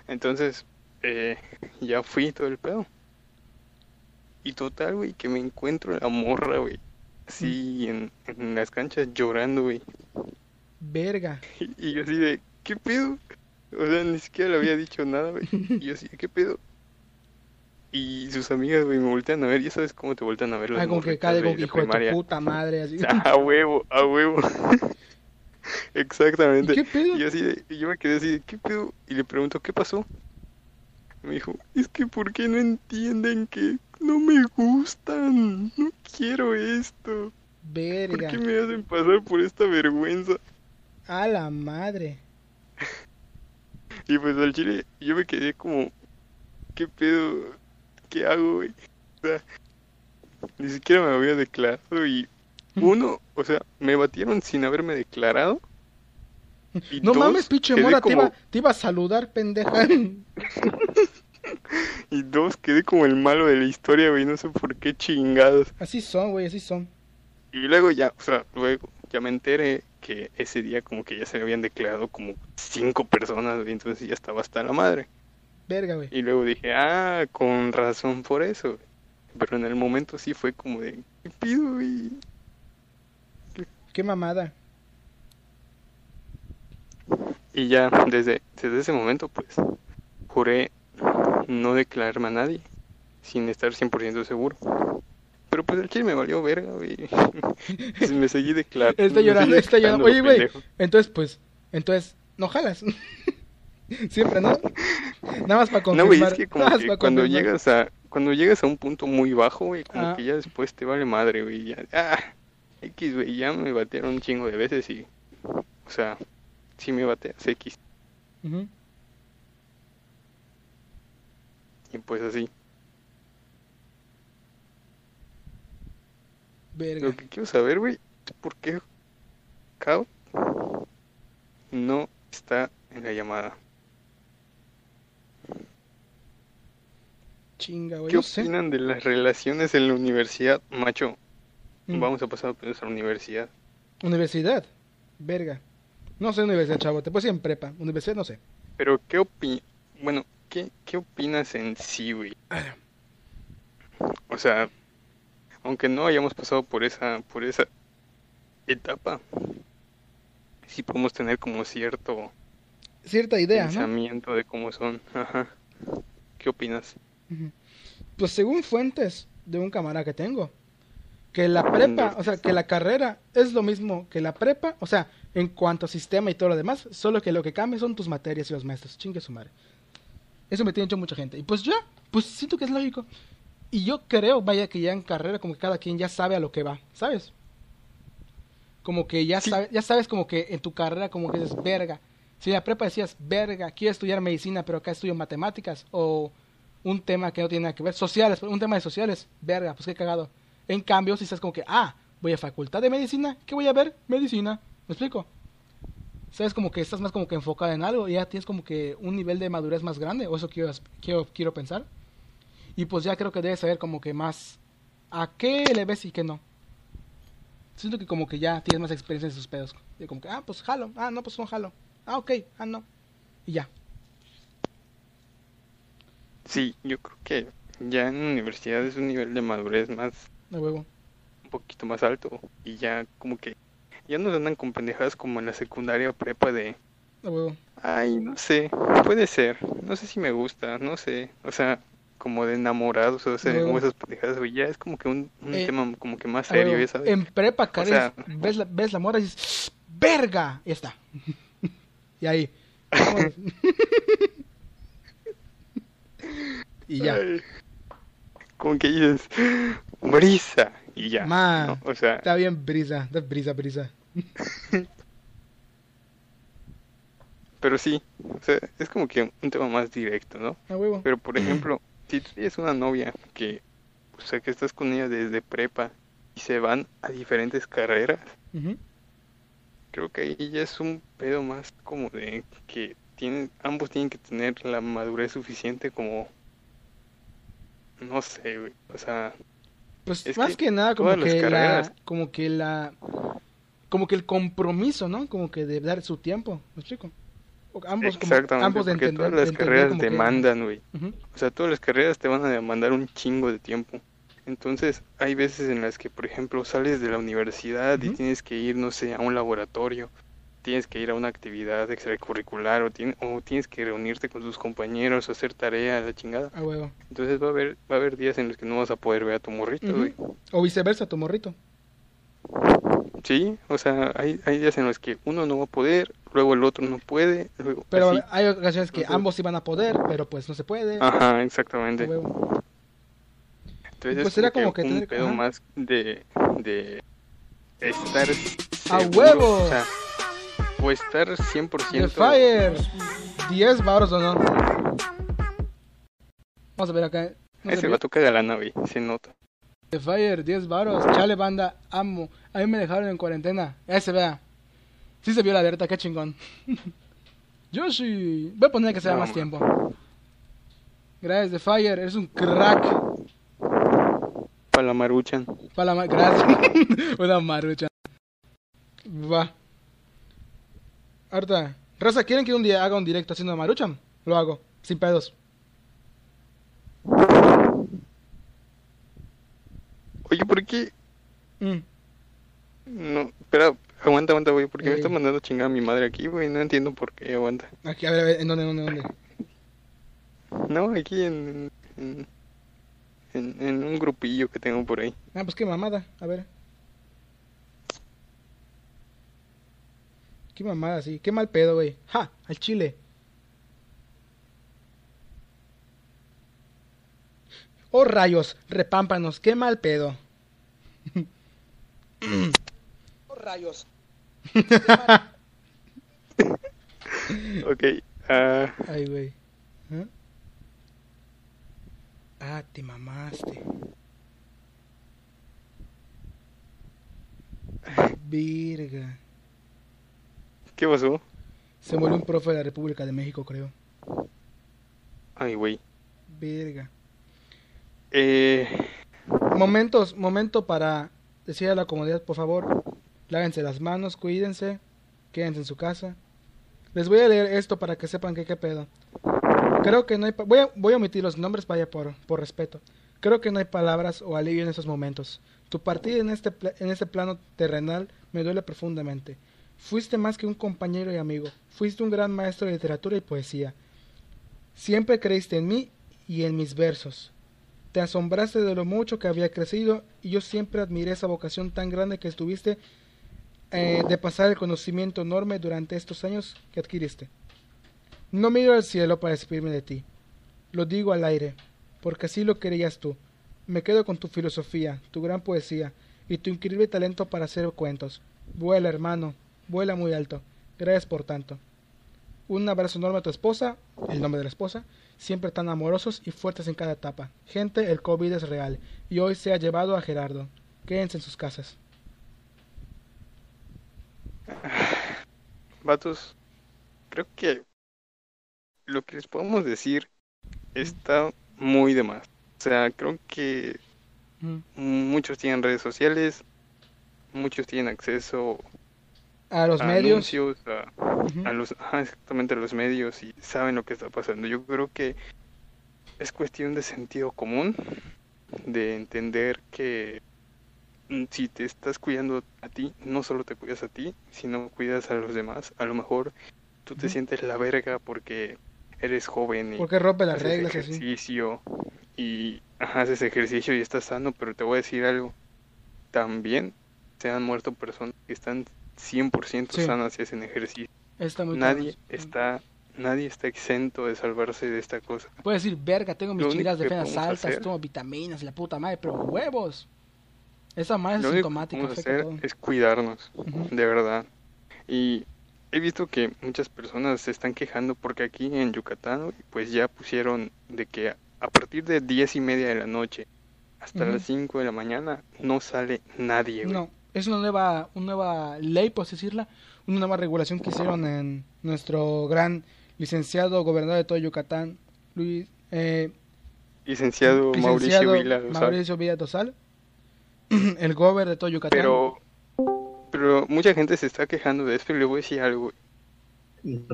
Entonces, eh, ya fui todo el pedo. Y total, güey, que me encuentro la morra, güey. Así en, en las canchas llorando, güey. Verga. Y, y yo así de, ¿qué pedo? O sea, ni siquiera le había dicho nada, güey. Y yo así, ¿qué pedo? Y sus amigas, güey, me voltean a ver. Ya sabes cómo te voltean a ver las Ah, como que de hijo de tu puta madre, así. A huevo, a huevo. ¿Y Exactamente. qué pedo? Y yo así de- y yo me quedé así de, ¿qué pedo? Y le pregunto, ¿qué pasó? Me dijo, es que ¿por qué no entienden que no me gustan? No quiero esto. ¿Por Verga. qué me hacen pasar por esta vergüenza? A la madre. Y pues al chile yo me quedé como, ¿qué pedo? ¿Qué hago, güey? O sea, ni siquiera me había declarado y uno, o sea, me batieron sin haberme declarado. Y No dos, mames, pinche mora, te, iba, te iba a saludar, pendeja. Y dos, quedé como el malo de la historia, güey, no sé por qué chingados. Así son, güey, así son. Y luego ya, o sea, luego ya me enteré que ese día como que ya se habían declarado como cinco personas, güey, entonces ya estaba hasta la madre. Verga, güey. Y luego dije, ah, con razón por eso. Pero en el momento sí fue como de, ¿qué pido, güey? Qué mamada. Y ya desde, desde ese momento, pues, juré no declararme a nadie sin estar 100% seguro. Pero pues el chile me valió verga, güey. me seguí declarando. Está llorando, está llorando. Oye, güey. Entonces, pues, entonces, no jalas. Siempre, ¿no? Nada más para No, güey, confirmar. es que como que cuando confirmar. llegas a cuando llegas a un punto muy bajo, güey, como Ah. que ya después te vale madre, güey, ya ah, X, güey, ya me batearon un chingo de veces y o sea, si me bateas X y pues así. Verga. Lo que quiero saber, güey, es por qué Kao no está en la llamada. Chinga, güey. ¿Qué sé. opinan de las relaciones en la universidad, macho? Mm. Vamos a pasar a nuestra universidad. Universidad. Verga. No sé universidad, chavo. Te decir en prepa. Universidad no sé. Pero qué opi bueno, ¿qué, qué opinas en sí, güey? O sea, aunque no hayamos pasado por esa, por esa etapa, sí podemos tener como cierto Cierta idea, ¿no? pensamiento de cómo son. Ajá. ¿Qué opinas? Pues según fuentes de un camarada que tengo, que la prepa, o sea, que la carrera es lo mismo que la prepa, o sea, en cuanto a sistema y todo lo demás, solo que lo que cambia son tus materias y los maestros. Chingue su madre. Eso me tiene hecho mucha gente. Y pues ya, pues siento que es lógico. Y yo creo, vaya, que ya en carrera como que cada quien ya sabe a lo que va, ¿sabes? Como que ya, Sí. sabe- ya sabes como que en tu carrera como que dices, verga. Si en la prepa decías, verga, quiero estudiar medicina, pero acá estudio matemáticas. O un tema que no tiene nada que ver, sociales, un tema de sociales, verga, pues qué cagado. En cambio, si estás como que, ah, voy a facultad de medicina, ¿qué voy a ver? Medicina. ¿Me explico? Sabes como que estás más como que enfocado en algo y ya tienes como que un nivel de madurez más grande, o eso quiero, quiero, quiero pensar. Y pues ya creo que debes saber como que más a qué le ves y qué no. Siento que como que ya tienes más experiencia en esos pedos. Y como que, ah, pues jalo, ah, no, pues no jalo. Ah, ok, ah, no. Y ya. Sí, yo creo que ya en la universidad es un nivel de madurez más, De huevo. un poquito más alto y ya como que ya no andan con pendejadas como en la secundaria o prepa de De huevo. Ay, no sé, puede ser, no sé si me gusta, no sé, o sea, como de enamorados, o sea, como esas pendejadas, güey, ya es como que un, un Eh, tema como que más serio, ¿sabes? En prepa, Karen, sea- ves, la, ves la morra y dices, ¡verga! Y ya está. y ahí. vámonos. Y ya. Ay, como que dices, brisa, y ya, Ma, ¿no? O sea, Está bien, brisa. Da brisa, brisa. pero sí, o sea, es como que un tema más directo, ¿no? A huevo. Pero por ejemplo, si tú tienes una novia que, o sea, que estás con ella desde prepa y se van a diferentes carreras. Creo que ahí ya es un pedo más como de que tienen, ambos tienen que tener la madurez suficiente como, no sé, güey, o sea, Pues Es más que que, nada como que la, carreras- como que la, como que el compromiso, ¿no? Como que de dar su tiempo, ¿me explico? O Ambos, como, exactamente, ambos de porque entender, todas las de entender carreras como que- demandan, güey, Ujú. o sea, todas las carreras te van a demandar un chingo de tiempo. Entonces, hay veces en las que, por ejemplo, sales de la universidad y tienes que ir, no sé, a un laboratorio, tienes que ir a una actividad extracurricular o, o tienes que reunirte con tus compañeros o hacer tarea, la chingada. A huevo. Entonces va a haber, va a haber días en los que no vas a poder ver a tu morrito. O viceversa, tu morrito. Sí, o sea, hay, hay días en los que uno no va a poder, luego el otro no puede, luego Pero así. hay ocasiones que Entonces- ambos iban a poder, pero pues no se puede. Ajá, exactamente. huevo. Entonces Pues es será como como que que un tener- pedo ajá. más de, de estar ¡A seguro, huevo! O sea, o estar The 100% Fire. 10 baros o no. Vamos a ver acá. No se Ese vato caga lana, güey, se nota. The Fire, 10 baros. Chale, banda, amo. A mí me dejaron en cuarentena. Ese, vea. Sí se vio la alerta, qué chingón. Yoshi. Voy a poner que sea No, más man. tiempo. Gracias, The Fire. Eres un crack. Para la maruchan. Para la ma- Gracias. Una marucha. Va. Ahorita. Raza, ¿quieren que un día haga un directo haciendo maruchan? Lo hago. Sin pedos. Oye, ¿por qué? Mm. No, espera, aguanta, aguanta, güey, porque me está mandando chingada mi madre aquí, güey, no entiendo por qué, aguanta. Aquí, a ver, a ver. ¿En dónde, dónde, dónde? No, aquí en, en, en, en un grupillo que tengo por ahí. Ah, pues qué mamada. A ver. Qué mamada, sí. Qué mal pedo, güey. Ja, al chile. Oh, rayos. Repámpanos. Qué mal pedo. oh, rayos. Ok, ah, Ay, güey. ¿Ah? Ah, te mamaste. Virga. ¿Qué pasó? Se murió un profe de la República de México, creo. Ay, güey. Virga. Eh, Momentos, momento para decir a la comunidad, por favor, lávense las manos, cuídense, quédense en su casa. Les voy a leer esto para que sepan que qué pedo. Creo que no hay... Voy a, voy a omitir los nombres, vaya por, por respeto. Creo que no hay palabras o alivio en estos momentos. Tu partida en este, en este plano terrenal me duele profundamente. Fuiste más que un compañero y amigo. Fuiste un gran maestro de literatura y poesía. Siempre creíste en mí y en mis versos. Te asombraste de lo mucho que había crecido y yo siempre admiré esa vocación tan grande que tuviste eh, de pasar el conocimiento enorme durante estos años que adquiriste. No miro al cielo para despedirme de ti. Lo digo al aire, porque así lo querías tú. Me quedo con tu filosofía, tu gran poesía y tu increíble talento para hacer cuentos. Vuela, hermano, vuela muy alto. Gracias por tanto. Un abrazo enorme a tu esposa, el nombre de la esposa, siempre tan amorosos y fuertes en cada etapa. Gente, el COVID es real y hoy se ha llevado a Gerardo. Quédense en sus casas. vatos, creo que lo que les podemos decir está muy de más. O sea, creo que Mm. muchos tienen redes sociales, muchos tienen acceso A los a medios. anuncios, a, los, ajá, exactamente a los medios y saben lo que está pasando. Yo creo que es cuestión de sentido común, de entender que mm, si te estás cuidando a ti, no solo te cuidas a ti, sino cuidas a los demás. A lo mejor tú te sientes la verga porque eres joven y Porque rompe las haces reglas así. ejercicio y ajá, haces ejercicio y estás sano, pero te voy a decir algo. También se han muerto personas que están 100% Sí. sanas y hacen ejercicio. Está muy Nadie está nadie está exento de salvarse de esta cosa. Puedes decir, verga, tengo mis Lo que defensas podemos altas, hacer- tomo vitaminas y la puta madre, pero huevos. Esa madre es Lo que sintomática, podemos afecta hacer todo. es cuidarnos, de verdad. Y he visto que muchas personas se están quejando porque aquí en Yucatán, pues ya pusieron de que a partir de diez y media de la noche hasta las 5 de la mañana no sale nadie, güey. No, es una nueva, una nueva ley, por así decirla, una nueva regulación que hicieron en nuestro gran licenciado gobernador de todo Yucatán, Luis, eh, Licenciado, Mauricio licenciado sabe. Mauricio Villa Dosal, el gober de todo Yucatán. Pero, pero mucha gente se está quejando de esto y le voy a decir algo.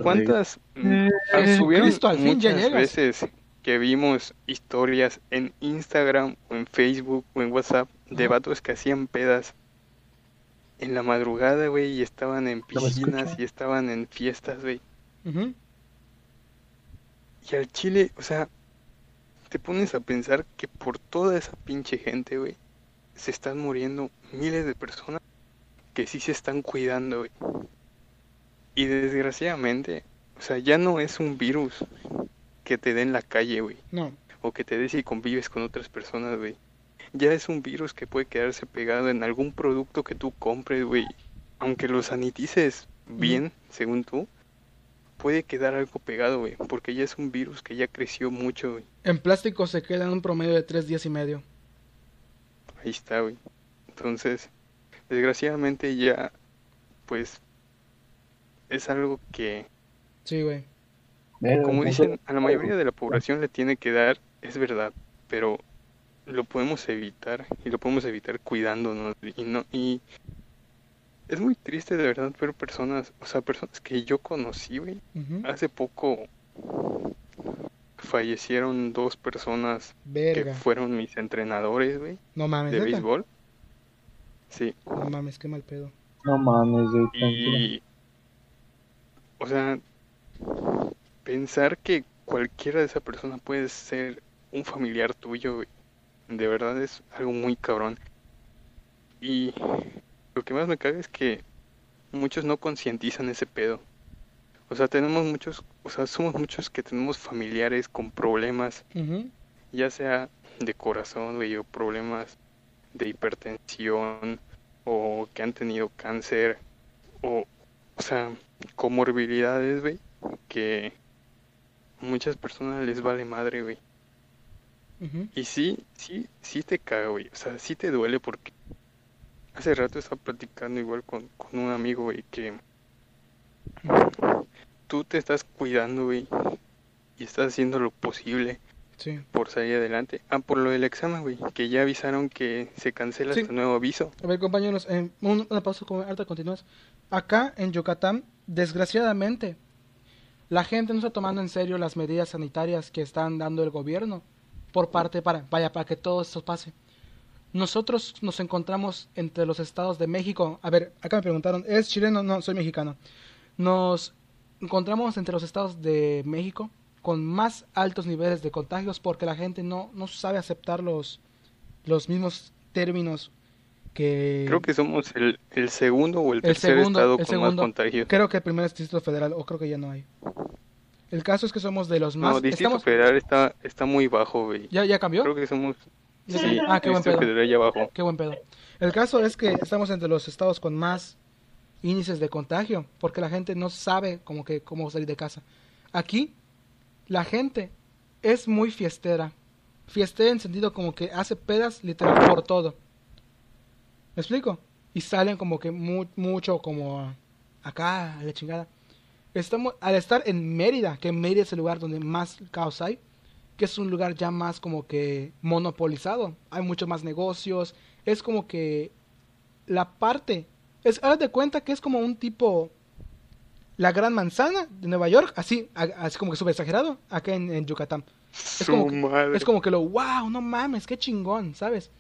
¿Cuántas mm, Eh, subieron Cristo, al fin ya muchas llegas. veces que vimos historias en Instagram o en Facebook o en WhatsApp de vatos que hacían pedas en la madrugada, güey, y estaban en piscinas y estaban en fiestas, güey. Y al chile, o sea, te pones a pensar que por toda esa pinche gente, güey, se están muriendo miles de personas que sí se están cuidando, güey. Y desgraciadamente, o sea, ya no es un virus que te dé en la calle, güey, No, o que te dé si convives con otras personas, güey. Ya es un virus que puede quedarse pegado en algún producto que tú compres, güey. Aunque lo sanitices bien, según tú, puede quedar algo pegado, güey, porque ya es un virus que ya creció mucho, güey. En plástico se queda en un promedio de tres días y medio. Ahí está, güey. Entonces, desgraciadamente ya, pues, es algo que, Sí, güey. Como no dicen, a la mayoría de la población le tiene que dar, es verdad, pero lo podemos evitar y lo podemos evitar cuidándonos y no y es muy triste de verdad ver personas, o sea, personas que yo conocí, güey. Hace poco fallecieron dos personas que Verga. fueron mis entrenadores, güey, No mames, de ¿neta? béisbol. Sí, No mames, qué mal pedo. No mames, güey, y o sea, pensar que cualquiera de esa persona puede ser un familiar tuyo, güey, de verdad es algo muy cabrón. Y lo que más me caga es que muchos no concientizan ese pedo. O sea, tenemos muchos, o sea, somos muchos que tenemos familiares con problemas, ya sea de corazón, güey, o problemas de hipertensión, o que han tenido cáncer, o, o sea, comorbilidades, güey, que muchas personas les vale madre, güey. Y sí, sí, sí te caga, güey. O sea, sí te duele porque hace rato estaba platicando igual con, con un amigo, güey, que tú te estás cuidando, güey, y estás haciendo lo posible Sí. por salir adelante. Ah, por lo del examen, güey, que ya avisaron que se cancela Sí. este nuevo aviso. A ver, compañeros, eh, un- una pausa, como ahorita continúas. Acá en Yucatán, desgraciadamente, la gente no está tomando en serio las medidas sanitarias que están dando el gobierno por parte para, vaya, para que todo esto pase. Nosotros nos encontramos entre los estados de México. A ver, acá me preguntaron, ¿es chileno? No, soy mexicano. Nos encontramos entre los estados de México con más altos niveles de contagios porque la gente no, no sabe aceptar los, los mismos términos que... Creo que somos el, el segundo o el, El tercer segundo, estado el con segundo. más contagios. Creo que el primer es Distrito Federal, o creo que ya no hay. El caso es que somos de los más... No, Distrito estamos- Federal está, está muy bajo, güey. ¿Ya, ¿Ya cambió? Creo que somos... Sí, cambió. Ah, qué buen pedo. Federal ya bajó. Qué buen pedo. El caso es que estamos entre los estados con más índices de contagio, porque la gente no sabe como que cómo salir de casa. Aquí la gente es muy fiestera. Fiestera en sentido como que hace pedas literal por todo. ¿Me explico? Y salen como que mu- mucho como acá a la chingada. Estamos al estar en Mérida, que Mérida es el lugar donde más caos hay, que es un lugar ya más como que monopolizado. Hay muchos más negocios. Es como que la parte. Es, haz de cuenta que es como un tipo. La gran manzana de Nueva York, así, así como que súper exagerado, acá en, en Yucatán. Es como, que, es como que lo, wow, no mames, qué chingón, ¿sabes?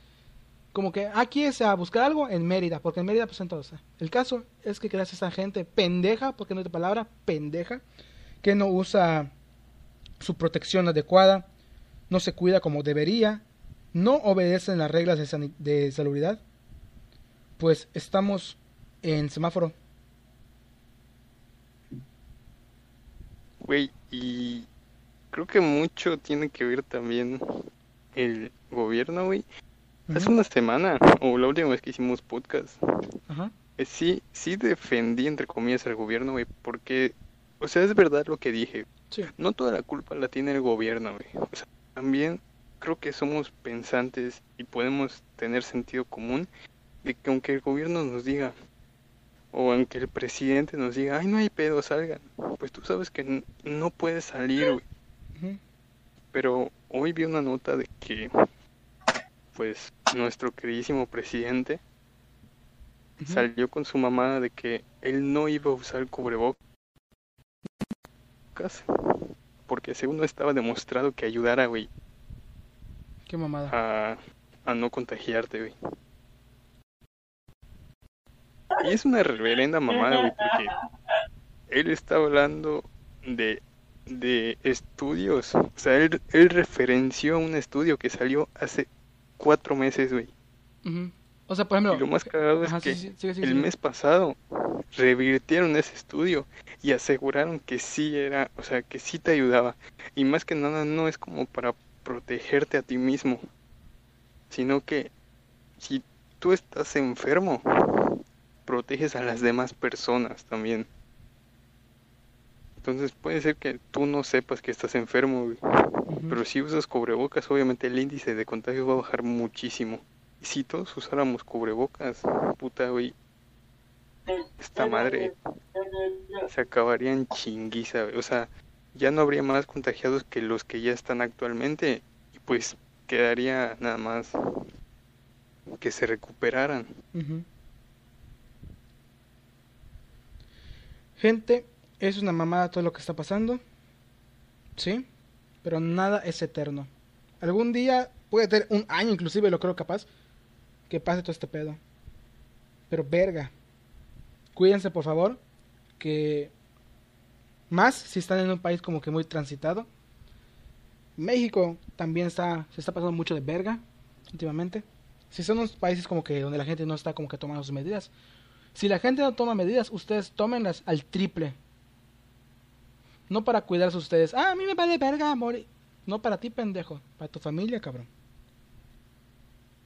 Como que aquí es a buscar algo en Mérida, porque en Mérida pues en todo está. El caso es que gracias a gente pendeja, porque no es de palabra, pendeja, que no usa su protección adecuada, no se cuida como debería, no obedecen las reglas de, de salubridad, pues estamos en semáforo. Güey, y creo que mucho tiene que ver también el gobierno, güey. Hace una semana, o la última vez que hicimos podcast, Ajá. eh, sí, sí defendí, entre comillas, al gobierno, güey, porque, o sea, es verdad lo que dije. Sí. No toda la culpa la tiene el gobierno, güey. O sea, también creo que somos pensantes y podemos tener sentido común de que aunque el gobierno nos diga, o aunque el presidente nos diga, ay, no hay pedo, salgan, pues tú sabes que no puedes salir, güey. Pero hoy vi una nota de que, pues, nuestro queridísimo presidente salió con su mamá de que él no iba a usar cubrebocas porque según no estaba demostrado que ayudara, güey, Qué mamada. a, a no contagiarte, güey. Y es una reverenda mamada, güey, porque él está hablando de, de estudios. O sea, él, él referenció un estudio que salió hace cuatro meses, güey. O sea, por Y lo ejemplo, más cagado es Ajá, que sí, el mes pasado revirtieron ese estudio y aseguraron que sí era, o sea, que sí te ayudaba. Y más que nada no es como para protegerte a ti mismo, sino que si tú estás enfermo, proteges a las demás personas también. Entonces puede ser que tú no sepas que estás enfermo, güey. Pero si usas cubrebocas, obviamente el índice de contagio va a bajar muchísimo. Y si todos usáramos cubrebocas, puta, güey, esta madre se acabaría en chinguiza, güey. O sea, ya no habría más contagiados que los que ya están actualmente. Y pues quedaría nada más que se recuperaran. Gente, es una mamada todo lo que está pasando. Sí, pero nada es eterno. Algún día, puede tener un año inclusive, lo creo capaz, que pase todo este pedo. Pero verga. Cuídense por favor, que más si están en un país como que muy transitado. México también está, se está pasando mucho de verga últimamente. Si son unos países como que donde la gente no está como que tomando sus medidas. Si la gente no toma medidas, ustedes tómenlas al triple. No para cuidarse ustedes. Ah, a mí me vale verga, amor. No para ti, pendejo. Para tu familia, cabrón.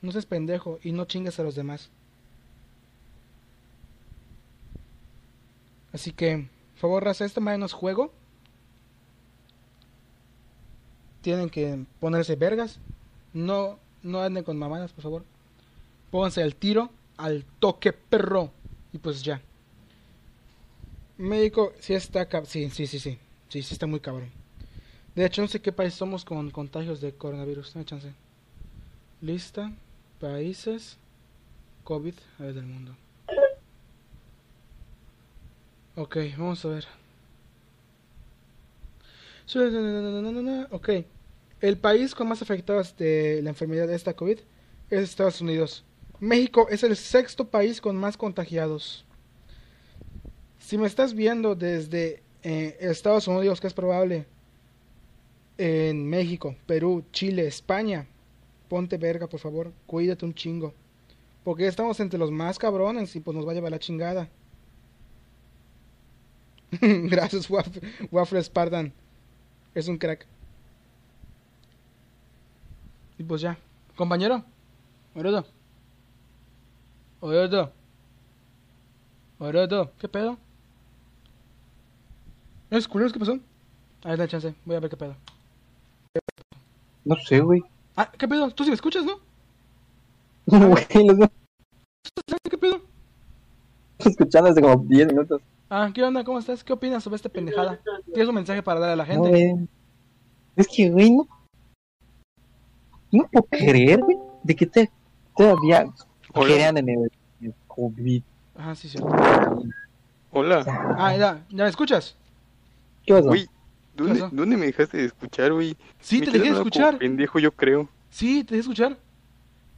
No seas pendejo y no chingues a los demás. Así que, por favor, raza, esta madre no es juego. Tienen que ponerse vergas. No, no anden con mamadas, por favor. Pónganse al tiro, al toque perro. Y pues ya. México, sí está Sí, sí, sí, sí. Sí, sí está muy cabrón. De hecho, no sé qué país somos con contagios de coronavirus. Dame chance. Lista. Países. COVID. A ver, del mundo. Ok, vamos a ver. Ok. El país con más afectados de la enfermedad de esta COVID es Estados Unidos. México es el sexto país con más contagiados. Si me estás viendo desde eh, Estados Unidos, que es probable, en México, Perú, Chile, España, ponte verga, por favor, cuídate un chingo. Porque estamos entre los más cabrones y pues nos va a llevar la chingada. Gracias, Waffle, Spartan. Es un crack. Y pues ya. Compañero. Orodo. Orodo. Orodo. ¿Qué pedo? ¿Es culeros? ¿Qué pasó? A ver, da chance. Voy a ver qué pedo. No sé, güey. Ah, ¿qué pedo? Tú sí me escuchas, ¿no? Güey, los estoy ¿Qué pedo? escuchando hace como 10 minutos. Ah, ¿qué onda? ¿Cómo estás? ¿Qué opinas sobre esta pendejada? ¿Tienes un mensaje para dar a la No, gente? güey. Es que, güey, no. No puedo creer, güey, de que te, todavía crean en el, en el COVID. Ajá, sí, cierto. Hola, Ah, ya, ¿ya me escuchas? ¿Qué pasó? güey, ¿dónde, pasó? ¿dónde me dejaste de escuchar, güey? Sí, Me te dejé de escuchar. Pendejo, yo creo. Sí, te dejé de escuchar.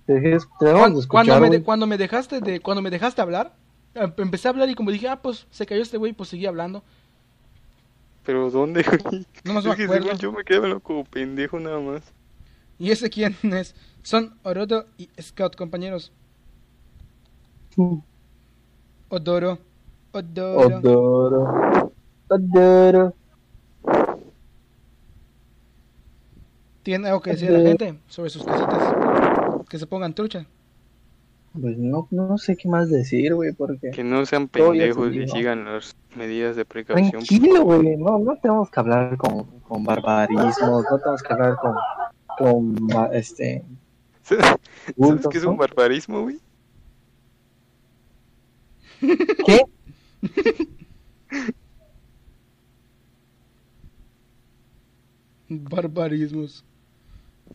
Te dejé, te de Cuando, escuchar, cuando me, de- cuando me dejaste de, cuando me dejaste hablar, em- empecé a hablar y como dije, ah, pues se cayó este güey, pues seguí hablando. Pero ¿dónde, güey? No más Es me acuerdo. yo me quedé hablando como pendejo nada más. ¿Y ese quién es? Son Orodo y Scout, compañeros. Odoro. Odoro. Odoro. Odoro. ¿Tiene algo que decir a la gente sobre sus casitas? Que se pongan trucha. Pues no, no sé qué más decir, güey, porque... Que no sean pendejos se y sigan las medidas de precaución. Tranquilo, güey, no, no tenemos que hablar con, con barbarismos, no tenemos que hablar con, con este, ¿Sabes qué es un barbarismo, güey? ¿Qué? Barbarismos.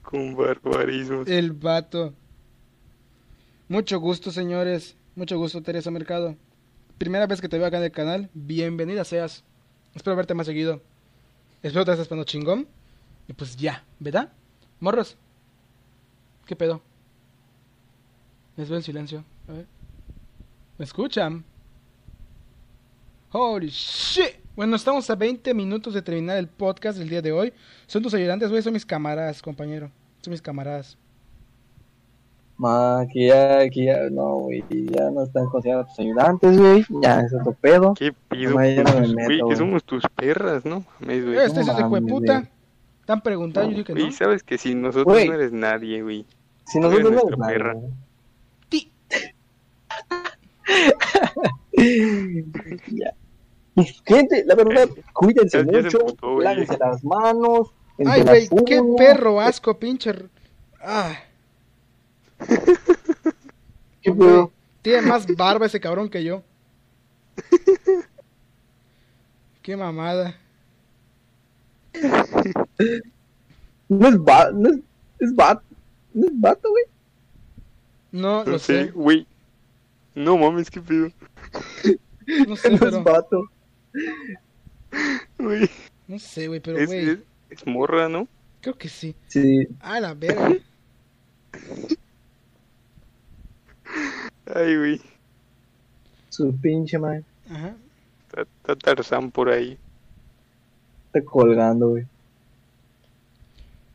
Con barbarismo. El vato. Mucho gusto, señores. Mucho gusto, Teresa Mercado. Primera vez que te veo acá en el canal. Bienvenida seas. Espero verte más seguido. Espero te estés pasando chingón. Y pues ya, ¿verdad? Morros. ¿Qué pedo? Les veo en silencio. A ver. ¿Me escuchan? Holy shit. Bueno, estamos a 20 minutos de terminar el podcast del día de hoy. Son tus ayudantes, güey. Son mis camaradas, compañero. Son mis camaradas. Ma, que ya, que ya, no, güey, ya no están considerados tus ayudantes, güey, ya, eso es otro pedo. ¿Qué pido? Ya no me Güey, que somos tus perras, ¿no? Mames, güey. Este es el de mames, puta. güey. Están preguntando, yo digo que Güey, no. sabes que si nosotros Güey. no eres nadie, güey. Si nosotros eres no nadie, perra. Ti. ya. Gente, la verdad, cuídense mucho, lávense las manos. Ay, güey, qué perro asco, pinche. Ah, ¿Qué pedo? Tiene más barba ese cabrón que yo. Qué mamada. No es vato, no es, es vato, no es vato, güey. No, lo No sé, güey. No mames, qué pedo. No sé, No es pero. vato. Güey. No sé, güey, pero, Es, güey. es, es morra, ¿no? Creo que sí. Sí, Ah, la verga. Ay, güey. su pinche madre. Ajá. Está, está Tarzán por ahí. Está colgando, güey.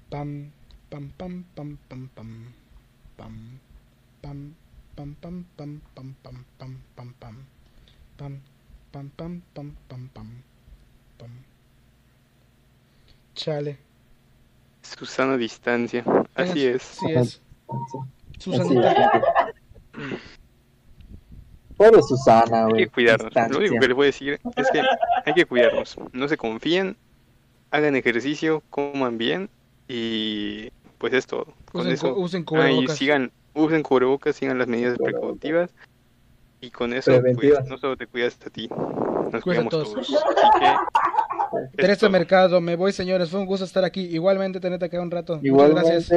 Pam, pam, pam, pam, pam, pam. Pam, pam, pam, pam, pam, pam, pam, pam, pam, pam. Pam, pam, pam, pam, pam, pam. Pam. Chale. Susana Distancia. Así es. Sí es. Susanita. Así es. Pobre Susana, Hay güey. que cuidarnos. Distancia. Lo único que les voy a decir es que hay que cuidarnos. No se confíen, hagan ejercicio, coman bien y pues es todo. Con Usen, eso, usen y cubrebocas. sigan, usen cubrebocas, sigan las medidas Cubrebocas. precautivas y con eso pues no solo te cuidas a ti, nos cuidamos todos. todos. Así que es Teresa. Mercado, me voy, señores. Fue un gusto estar aquí. Igualmente, tenerte acá un rato. Muchas gracias.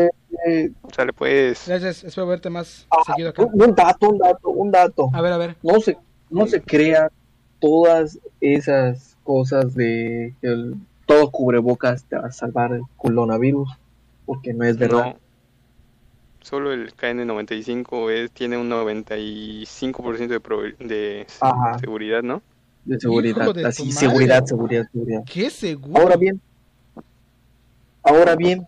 Eh, Sale pues. Gracias. Espero verte más ah, seguido acá. un, dato, un dato, un dato. A ver, a ver. No se, no se crean todas esas cosas de que el- todo cubrebocas te va a salvar el coronavirus, porque no es verdad. No. Solo el KN95 es, tiene un 95% de, de Ajá. seguridad, ¿no? de seguridad, de así, seguridad, seguridad, seguridad. ¿Qué seguro? Ahora bien, ahora bien,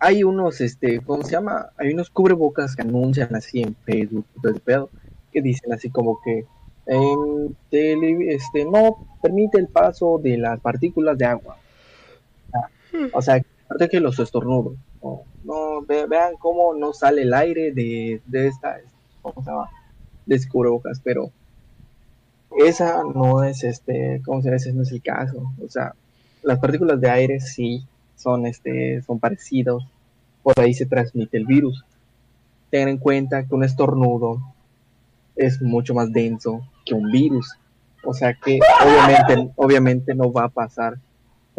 hay unos, este, ¿cómo se llama? Hay unos cubrebocas que anuncian así en Facebook, todo pedo, que dicen así como que en tele- este, no permite el paso de las partículas de agua. O sea, aparte que los estornudos. No, no, ve- vean cómo no sale el aire de, de esta, ¿cómo se llama? De cubrebocas, pero esa no es este, ¿cómo se llama? Ese no es el caso. O sea, las partículas de aire sí son este, son parecidos. Por ahí se transmite el virus. Ten en cuenta que un estornudo es mucho más denso que un virus. O sea que obviamente, obviamente no va a pasar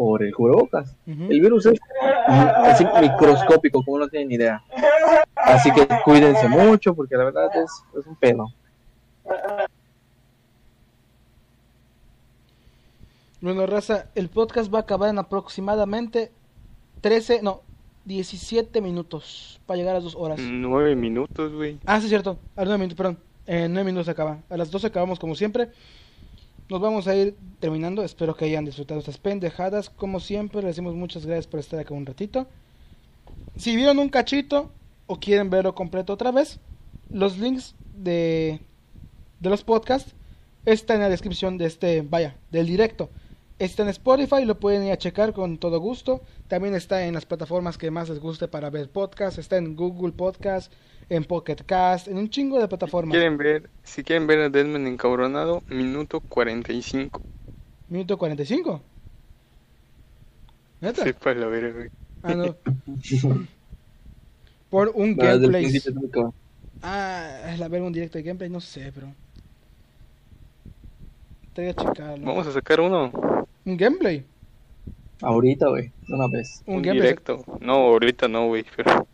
por el cubrebocas. Ujú. El virus es así microscópico, como no tienen idea. Así que cuídense mucho porque la verdad es, es un pedo. Bueno, raza, el podcast va a acabar en aproximadamente 13, no, 17 minutos para llegar a las 2 horas. Nueve minutos, güey. Ah, sí, es cierto. A las 9 minutos, perdón. En 9 minutos se acaba. A las 12 acabamos como siempre. Nos vamos a ir terminando. Espero que hayan disfrutado estas pendejadas. Como siempre, les decimos muchas gracias por estar acá un ratito. Si vieron un cachito o quieren verlo completo otra vez, los links de, de los podcasts están en la descripción de este, vaya, del directo. Está en Spotify, lo pueden ir a checar con todo gusto. También está en las plataformas que más les guste para ver podcasts. Está en Google Podcast, en Pocket Cast, en un chingo de plataformas. ¿Quieren ver, si quieren ver a Deadman encabronado, minuto 45. Minuto 45. ¿Neta? Sepa la verga, güey. Ah, no. Por un gameplay. principio es. Ah, la ver un directo de gameplay, no sé, pero. Te voy a checarlo. Vamos a sacar uno, Un gameplay. Ahorita, güey, una vez. Un, un gameplay. directo. No, ahorita no, güey, pero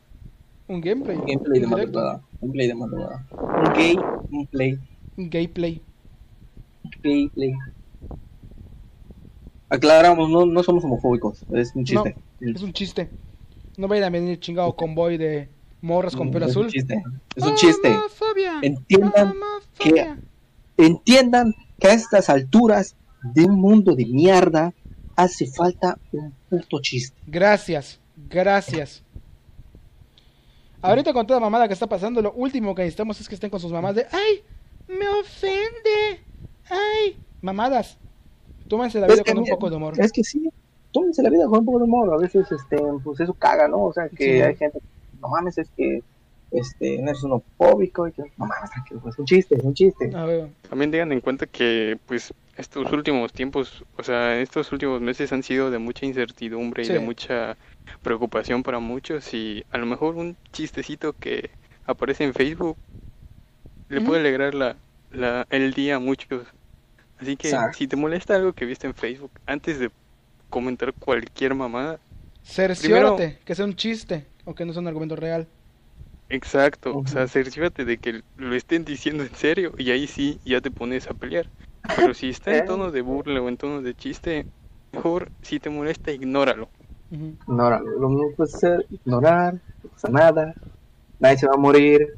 Un gameplay. Gameplay de Un madrugada. Gameplay de madrugada. Un gay, un play. Un gameplay. Gameplay. Aclaramos, no, no somos homofóbicos, es un chiste. Es un chiste. No vayan a venir chingado convoy de morras con pelo es azul. un chiste. Es un chiste. Homofobia. Entiendan Homofobia. Entiendan que a estas alturas de un mundo de mierda hace falta un puto chiste. Gracias, gracias. Ahorita con toda mamada que está pasando, lo último que necesitamos es que estén con sus mamás de ¡Ay! ¡Me ofende! ¡Ay! Mamadas. Tómense la Es vida con un poco de humor. Es que sí, tómense la vida con un poco de humor. A veces, este, pues eso caga, ¿no? O sea, que Sí. hay gente, no mames, es que, este, no eres homofóbico y que, no mames, tranquilo, es un chiste, es un chiste. A ver, también tengan en cuenta que, pues, estos últimos tiempos, o sea, estos últimos meses han sido de mucha incertidumbre y de mucha preocupación para muchos y a lo mejor un chistecito que aparece en Facebook le puede alegrar la, la, el día a muchos. Así que Exacto. si te molesta algo que viste en Facebook, antes de comentar cualquier mamada, Cerciórate que sea un chiste o que no sea un argumento real. exacto, o sea, cerciórate de que lo estén diciendo en serio y ahí sí ya te pones a pelear. Pero si está en tono de burla o en tono de chiste, mejor si te molesta, ignóralo. Ignorar. Lo mismo puede ser ignorar, no pasa nada, nadie se va a morir.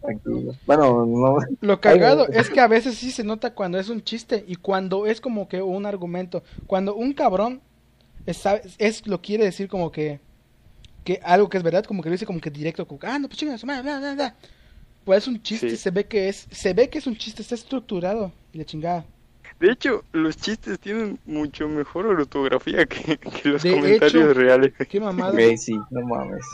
Tranquilo. Bueno, no. Lo cagado es que a veces sí se nota cuando es un chiste y cuando es como que un argumento. Cuando un cabrón es, es- lo quiere decir como que que algo que es verdad, como que lo dice como que directo, como que, ah, no, pues chinga su madre, bla, bla, bla". Pues es un chiste, Sí. se ve que es se ve que es un chiste, está estructurado y la chingada. De hecho, los chistes tienen mucho mejor ortografía que, que los De comentarios hecho. reales. Qué mamada. Güey, sí, no mames.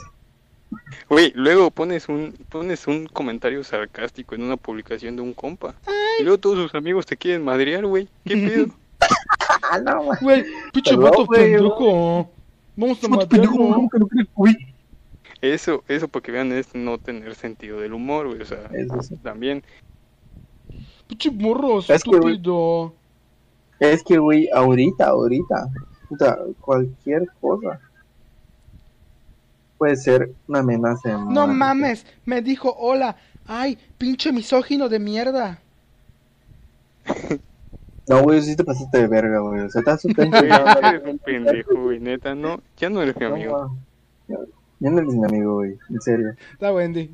Güey, luego pones un pones un comentario sarcástico en una publicación de un compa. Y luego todos sus amigos te quieren madrear, güey. ¿Qué pedo? Ah, no. Güey, pinche vato pendejo. Vamos a matarlo. Eso, eso para que vean es no tener sentido del humor, güey. O sea, Eso sí. también. Pinche morro, Es que, güey, estúpido. Es que, güey, ahorita, ahorita, puta, cualquier cosa puede ser una amenaza de No mames, me dijo hola. Ay, pinche misógino de mierda. No, güey, sí te pasaste de verga, güey. O sea, estás Güey, eres un pendejo, güey. Neta, no. Ya no eres mi amigo. Ya ya no eres mi amigo, güey. En serio. La Wendy.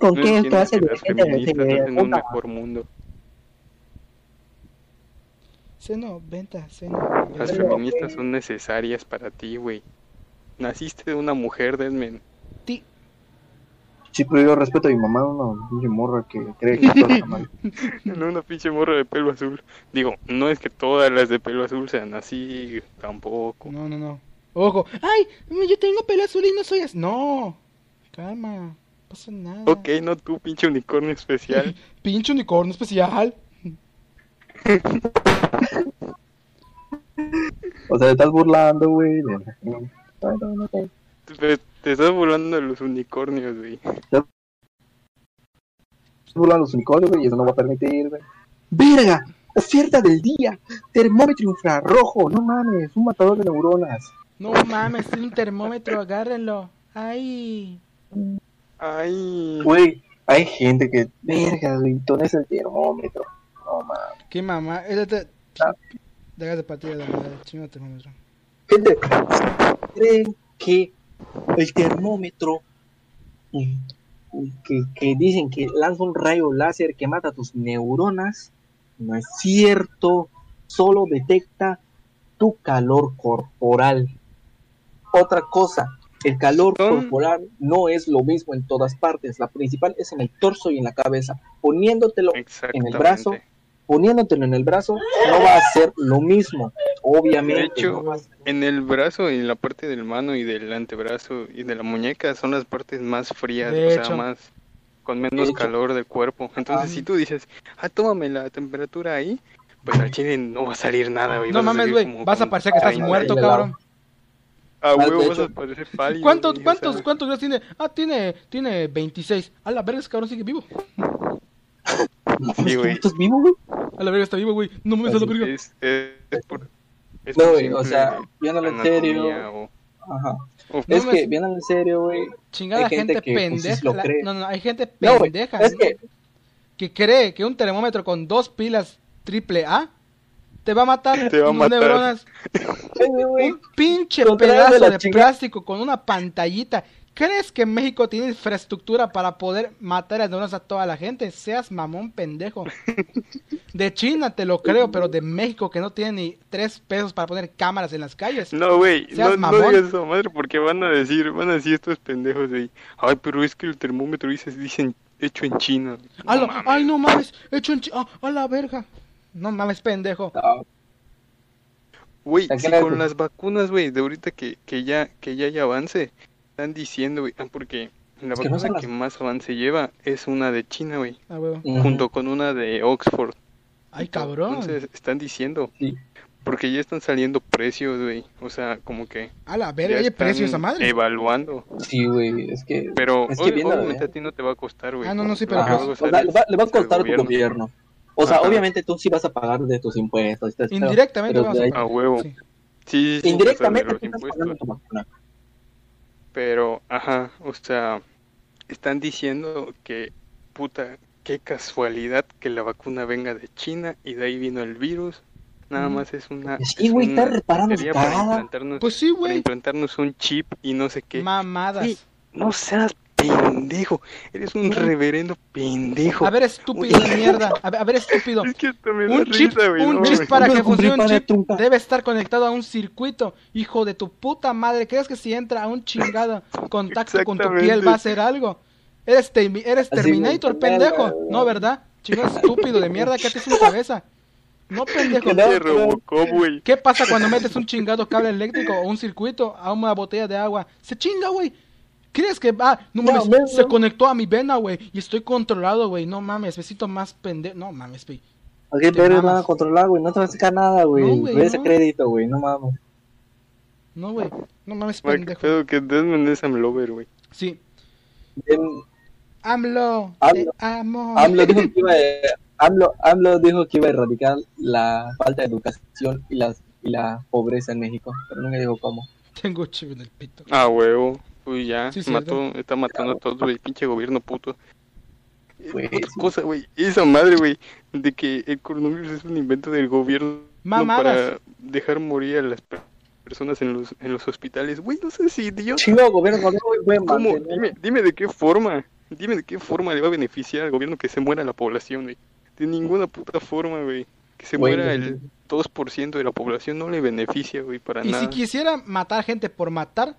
¿Con No qué clase que de las gente feministas se hacen un mejor mundo. Seno, venta, seno. Las Pero, feministas güey. son necesarias para ti, güey. Naciste de una mujer, Desmen. Ti- Sí, pero yo respeto a mi mamá, una pinche morra que cree que todo está mal. No una pinche morra de pelo azul. Digo, no es que todas las de pelo azul sean así, tampoco. No, no, no. Ojo. Ay, yo tengo pelo azul y no soy así. No. Calma. No pasa nada. Ok, no tú, pinche unicornio especial. Pinche unicornio especial. O sea, te estás burlando, güey. de- Ay, no, no, no. te, te estás burlando de los unicornios, güey. Estás burlando los unicornios, güey, y eso no va a permitir, güey. ¡Verga! Oferta del día. Termómetro infrarrojo. No mames, un matador de neuronas. No mames, un termómetro, agárrenlo. Ay. Ay. Güey, hay gente que, verga, güey, ¿dónde es el termómetro? No mames. Qué mamá. Él te... Ah. De partir de la madre. Chingo termómetro. Gente, ¿creen que el termómetro que, que dicen que lanza un rayo láser que mata tus neuronas? No es cierto, solo detecta tu calor corporal. Otra cosa, el calor Son- corporal no es lo mismo en todas partes. La principal es en el torso y en la cabeza. Poniéndotelo en el brazo, poniéndotelo en el brazo, no va a ser lo mismo. Obviamente. De hecho, no ser- En el brazo y en la parte del mano y del antebrazo y de la muñeca son las partes más frías, De o sea, más con menos calor del cuerpo. Entonces, Ah. si tú dices, ah, tómame la temperatura ahí, pues al chile no va a salir nada, güey. No mames, güey. Vas a con parecer que estás 30 muerto, cabrón. Ah, Ah, huevo, vas a parecer pálido. ¿Cuántos, güey, o cuántos, sea, cuántos grados tiene? Ah, tiene, tiene 26. A la verga, ese cabrón sigue vivo. Sí, güey. ¿Estás vivo, güey? A la verga está vivo, güey. No mames, a la verga. Es, es, es por, es No, güey, o sea, viéndolo en serio. o- Ajá. No es me- que, viéndolo en serio, güey. Chingada hay gente gente, que, pues, pendeja. lo La- cree. no, no, hay gente No, güey, pendeja. es que, que cree que un termómetro con dos pilas triple A te va a matar Te va a unas matar. neuronas. Un pinche de pedazo de plástico con una pantallita. ¿Crees que México tiene infraestructura para poder matar las neuronas a toda la gente? Seas mamón pendejo. De China te lo creo, pero de México que no tiene ni tres pesos para poner cámaras en las calles. No, güey, no, no mamón. digas eso, madre, porque van a decir, van a decir estos pendejos. Ay, pero es que el termómetro dice, dicen hecho en China. No A lo- mames. ay, no mames, hecho en Chi- ah, a la verga. No mames, pendejo. no, Güey, ¿A si le- con las vacunas, güey, de ahorita que, que ya que ya hay avance, están diciendo, güey, ah, porque la Es que no vacuna las- que más avance lleva es una de China, güey, Ah. Ujú. junto con una de Oxford. Ay, cabrón. Entonces están diciendo, Sí. porque ya están saliendo precios, güey. O sea, como que A la verga, hay precio esa están madre. Evaluando. Sí, güey, es que... Pero Es que obviamente ¿eh? a ti no te va a costar, güey. Ah, no, no, sí, pero Ajá, pues- va a o sea, costar le, va, le va a tu gobierno. gobierno. O sea, Ajá. obviamente tú sí vas a pagar de tus impuestos. Indirectamente pero de a ahí- A huevo. Sí. Sí, sí, sí, Indirectamente o sea, tu vacuna. Pero, ajá, o sea, están diciendo que, puta, qué casualidad que la vacuna venga de China y de ahí vino el virus. Nada Ujú. más es una. Sí, güey, está reparando para implantarnos, Pues sí, para güey. implantarnos un chip y no sé qué. Mamadas. Sí. No seas pendejo. Eres un reverendo pendejo. A ver, estúpido de mierda. A ver, a ver, estúpido. Es que hasta me da Un chip, risa, güey. un no, chip güey. para que funcione un chip debe estar conectado a un circuito. Hijo de tu puta madre, ¿crees que si entra a un chingado contacto con tu piel va a hacer algo? Eres, Termi- eres Así, Terminator, pendejo. No, ¿verdad? Chingado estúpido de mierda, ¿qué te en cabeza? No, pendejo. Robocop, güey. ¿Qué pasa cuando metes un chingado cable eléctrico o un circuito a una botella de agua? Se chinga, güey. ¿Crees que ah, no mames, no, se no. conectó a mi vena, güey, y estoy controlado, güey? No mames, besito más pendejo. No mames, güey. Aquí Te pero mamas. van a controlar, güey. No te va a sacar nada, güey. No, ese no. crédito, güey. No mames. No, güey. No mames, qué pendejo. pedo que Desmond es Amlover, güey. Sí. Bien, AMLO, AMLO. te amo. AMLO dijo que iba a, AMLO, AMLO dijo que iba a erradicar la falta de educación y la, y la pobreza en México, pero no me dijo cómo. Tengo chivo en el pito. Ah, huevo. Uy, ya. Sí, mató, está matando a todos, güey. Pinche gobierno puto. Pues, Otra sí. cosa, güey. Esa madre, güey. De que el coronavirus es un invento del gobierno Mamadas. para dejar morir a las per- personas en los, en los hospitales. Güey, no sé si idiota. Chingo gobierno, puede ¿Cómo? Dime, dime de qué forma. Dime de qué forma le va a beneficiar al gobierno que se muera la población, güey. De ninguna puta forma, güey. Que se muera no. el 2% de la población no le beneficia, güey, para Y nada. si quisiera matar gente por matar,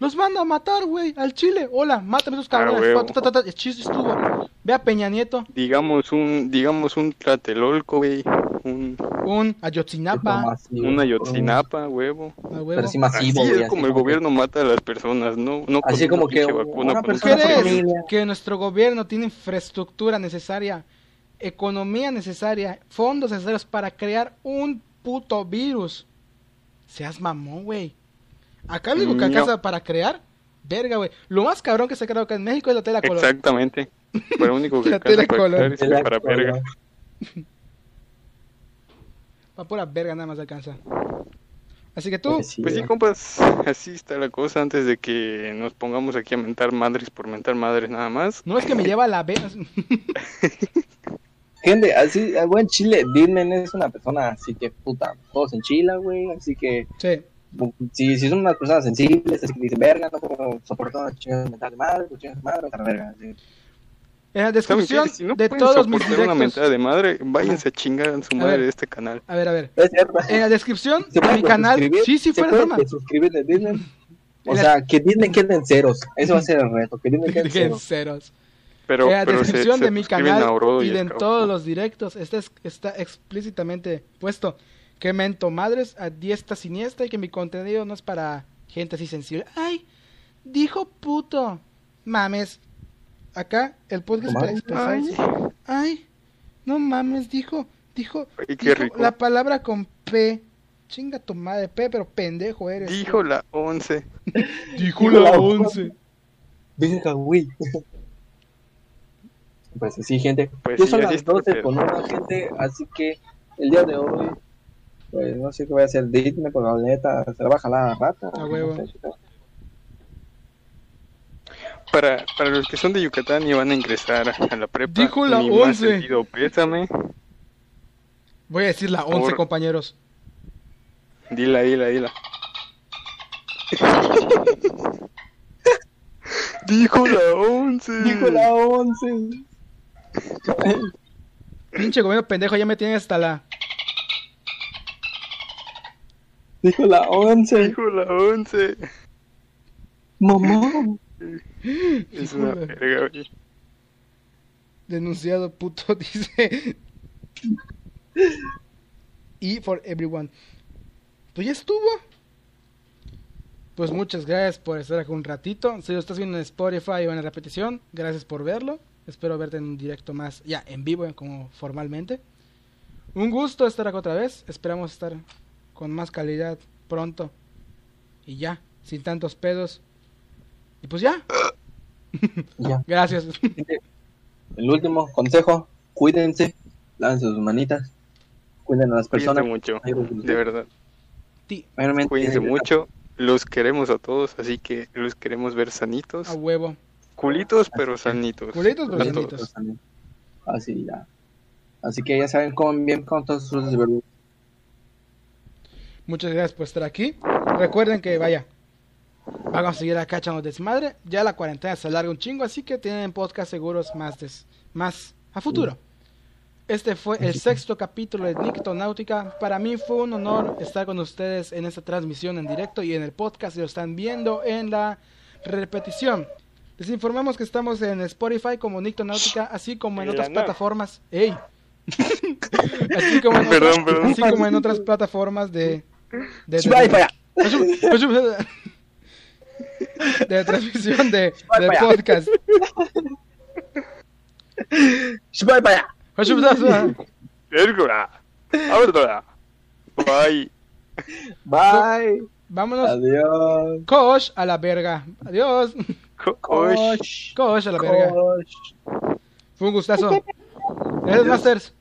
los manda a matar, güey, al Chile. Hola, mátame esos cabrones. huevo. Ta, ta, ta, ta, el chiste estuvo. Ve a Peña Nieto, Digamos un, digamos un tlatelolco, güey. Un, un Ayotzinapa, masivo, una Yotzinapa, huevo. Pero huevo. sí masivo, Así es como el que- gobierno mata a las personas, no, no Así como que una un persona por ¿Crees familia. que nuestro gobierno tiene infraestructura necesaria, economía necesaria, fondos necesarios para crear un puto virus? Seas mamón, güey. Acá lo único que No. alcanza para crear, verga, güey. Lo más cabrón que se ha creado acá en México es la tela color. Exactamente. Para lo único que La tela color. Tela para color. verga. Para pura verga nada más alcanza. Así que tú, Pues sí, Pues sí, compas, así está la cosa antes de que nos pongamos aquí a mentar madres por mentar madres nada más. no es que me lleva la vena. Gente, así, a buen Chile, Disney es una persona así que puta, todos en Chile, güey, así que sí. Si, si son unas personas sensibles, así que dicen, verga, no puedo soportar una chingada mental de madre, pues chingas de madre, otra verga, así. En la ¿Saben descripción? Si no de todos mis una directos. mentada de madre, váyanse a chingar a su A madre ver. de este canal. A ver, a ver. Es. En la descripción ¿Se de mi canal. Sí, sí, ¿Se fuera broma. suscribir de Disney? O En la- sea, que Disney quede en ceros. Eso va a ser el reto, que Disney quede en ceros. ceros. Pero, en la pero se- descripción se de mi suscriben a canal y de en todos los directos está, es- está explícitamente puesto que mento madres a diestra siniestra y que mi contenido no es para gente así sensible. Ay, dijo puto. Mames. Acá el podcast para expresarse. Ay, no mames, dijo, dijo, Ay, qué dijo rico. la palabra con P. Chinga tu madre, P, pero pendejo eres. Dijo la 11. dijo la la once. 11. Verga, güey. Pues sí, gente. Pues Yo sí, son así las está el 12 pedo. con una gente, así que el día de hoy, pues no sé qué voy a hacer Disney, porque la neta se la va a jalar a rata. A no huevo. sé, pero- Para, para los que son de Yucatán y van a ingresar a la prepa, Dijo la mi más 11. sentido pésame. Voy a decir la 11, Por- compañeros. Dila, dila, dila. Dijo la 11. Dijo la 11. Pinche gobierno pendejo, ya me tienen hasta la. Dijo la 11. Dijo la 11. Mamá. Es una verga, güey. Denunciado puto, dice. y for everyone. Pues ya estuvo. Pues muchas gracias por estar aquí un ratito. Si lo estás viendo en Spotify o en la repetición, gracias por verlo. Espero verte en un directo más, ya en vivo, como formalmente. Un gusto estar acá otra vez. Esperamos estar con más calidad pronto. Y ya, sin tantos pedos. Y pues ya. Ya. Gracias. El último consejo, cuídense, lávense sus manitas, cuiden a las Cuídense personas. mucho, Ay, pues, de verdad. Mayormente- Cuídense mucho. Los queremos a todos, así que los queremos ver sanitos. a huevo. Culitos, pero sanitos. Culitos, pero todos. sanitos. Así ya. Así que ya saben, comen bien con todas sus verduras. Muchas gracias por estar aquí. Recuerden que vaya. Vamos a seguir acá echando desmadre. Ya la cuarentena se alarga un chingo, así que tienen podcast seguros más, des- más a futuro. Este fue el sexto capítulo de Nictonáutica. Para mí fue un honor estar con ustedes en esta transmisión en directo y en el podcast. Y lo están viendo en la repetición. Les informamos que estamos en Spotify como Nictonáutica, así como en otras plataformas. ¡Ey! así, como en Perdón, otras, perdón. así como en otras plataformas de, de, de- ¡Vaya para allá! de transmisión de, de para allá. podcast. ¡Vaya para allá! Ahora. Bye. Bye. Vámonos, Adiós. coach a la verga. Adiós. Coach. Coach a la verga. Fue un gustazo. Gracias, Masters.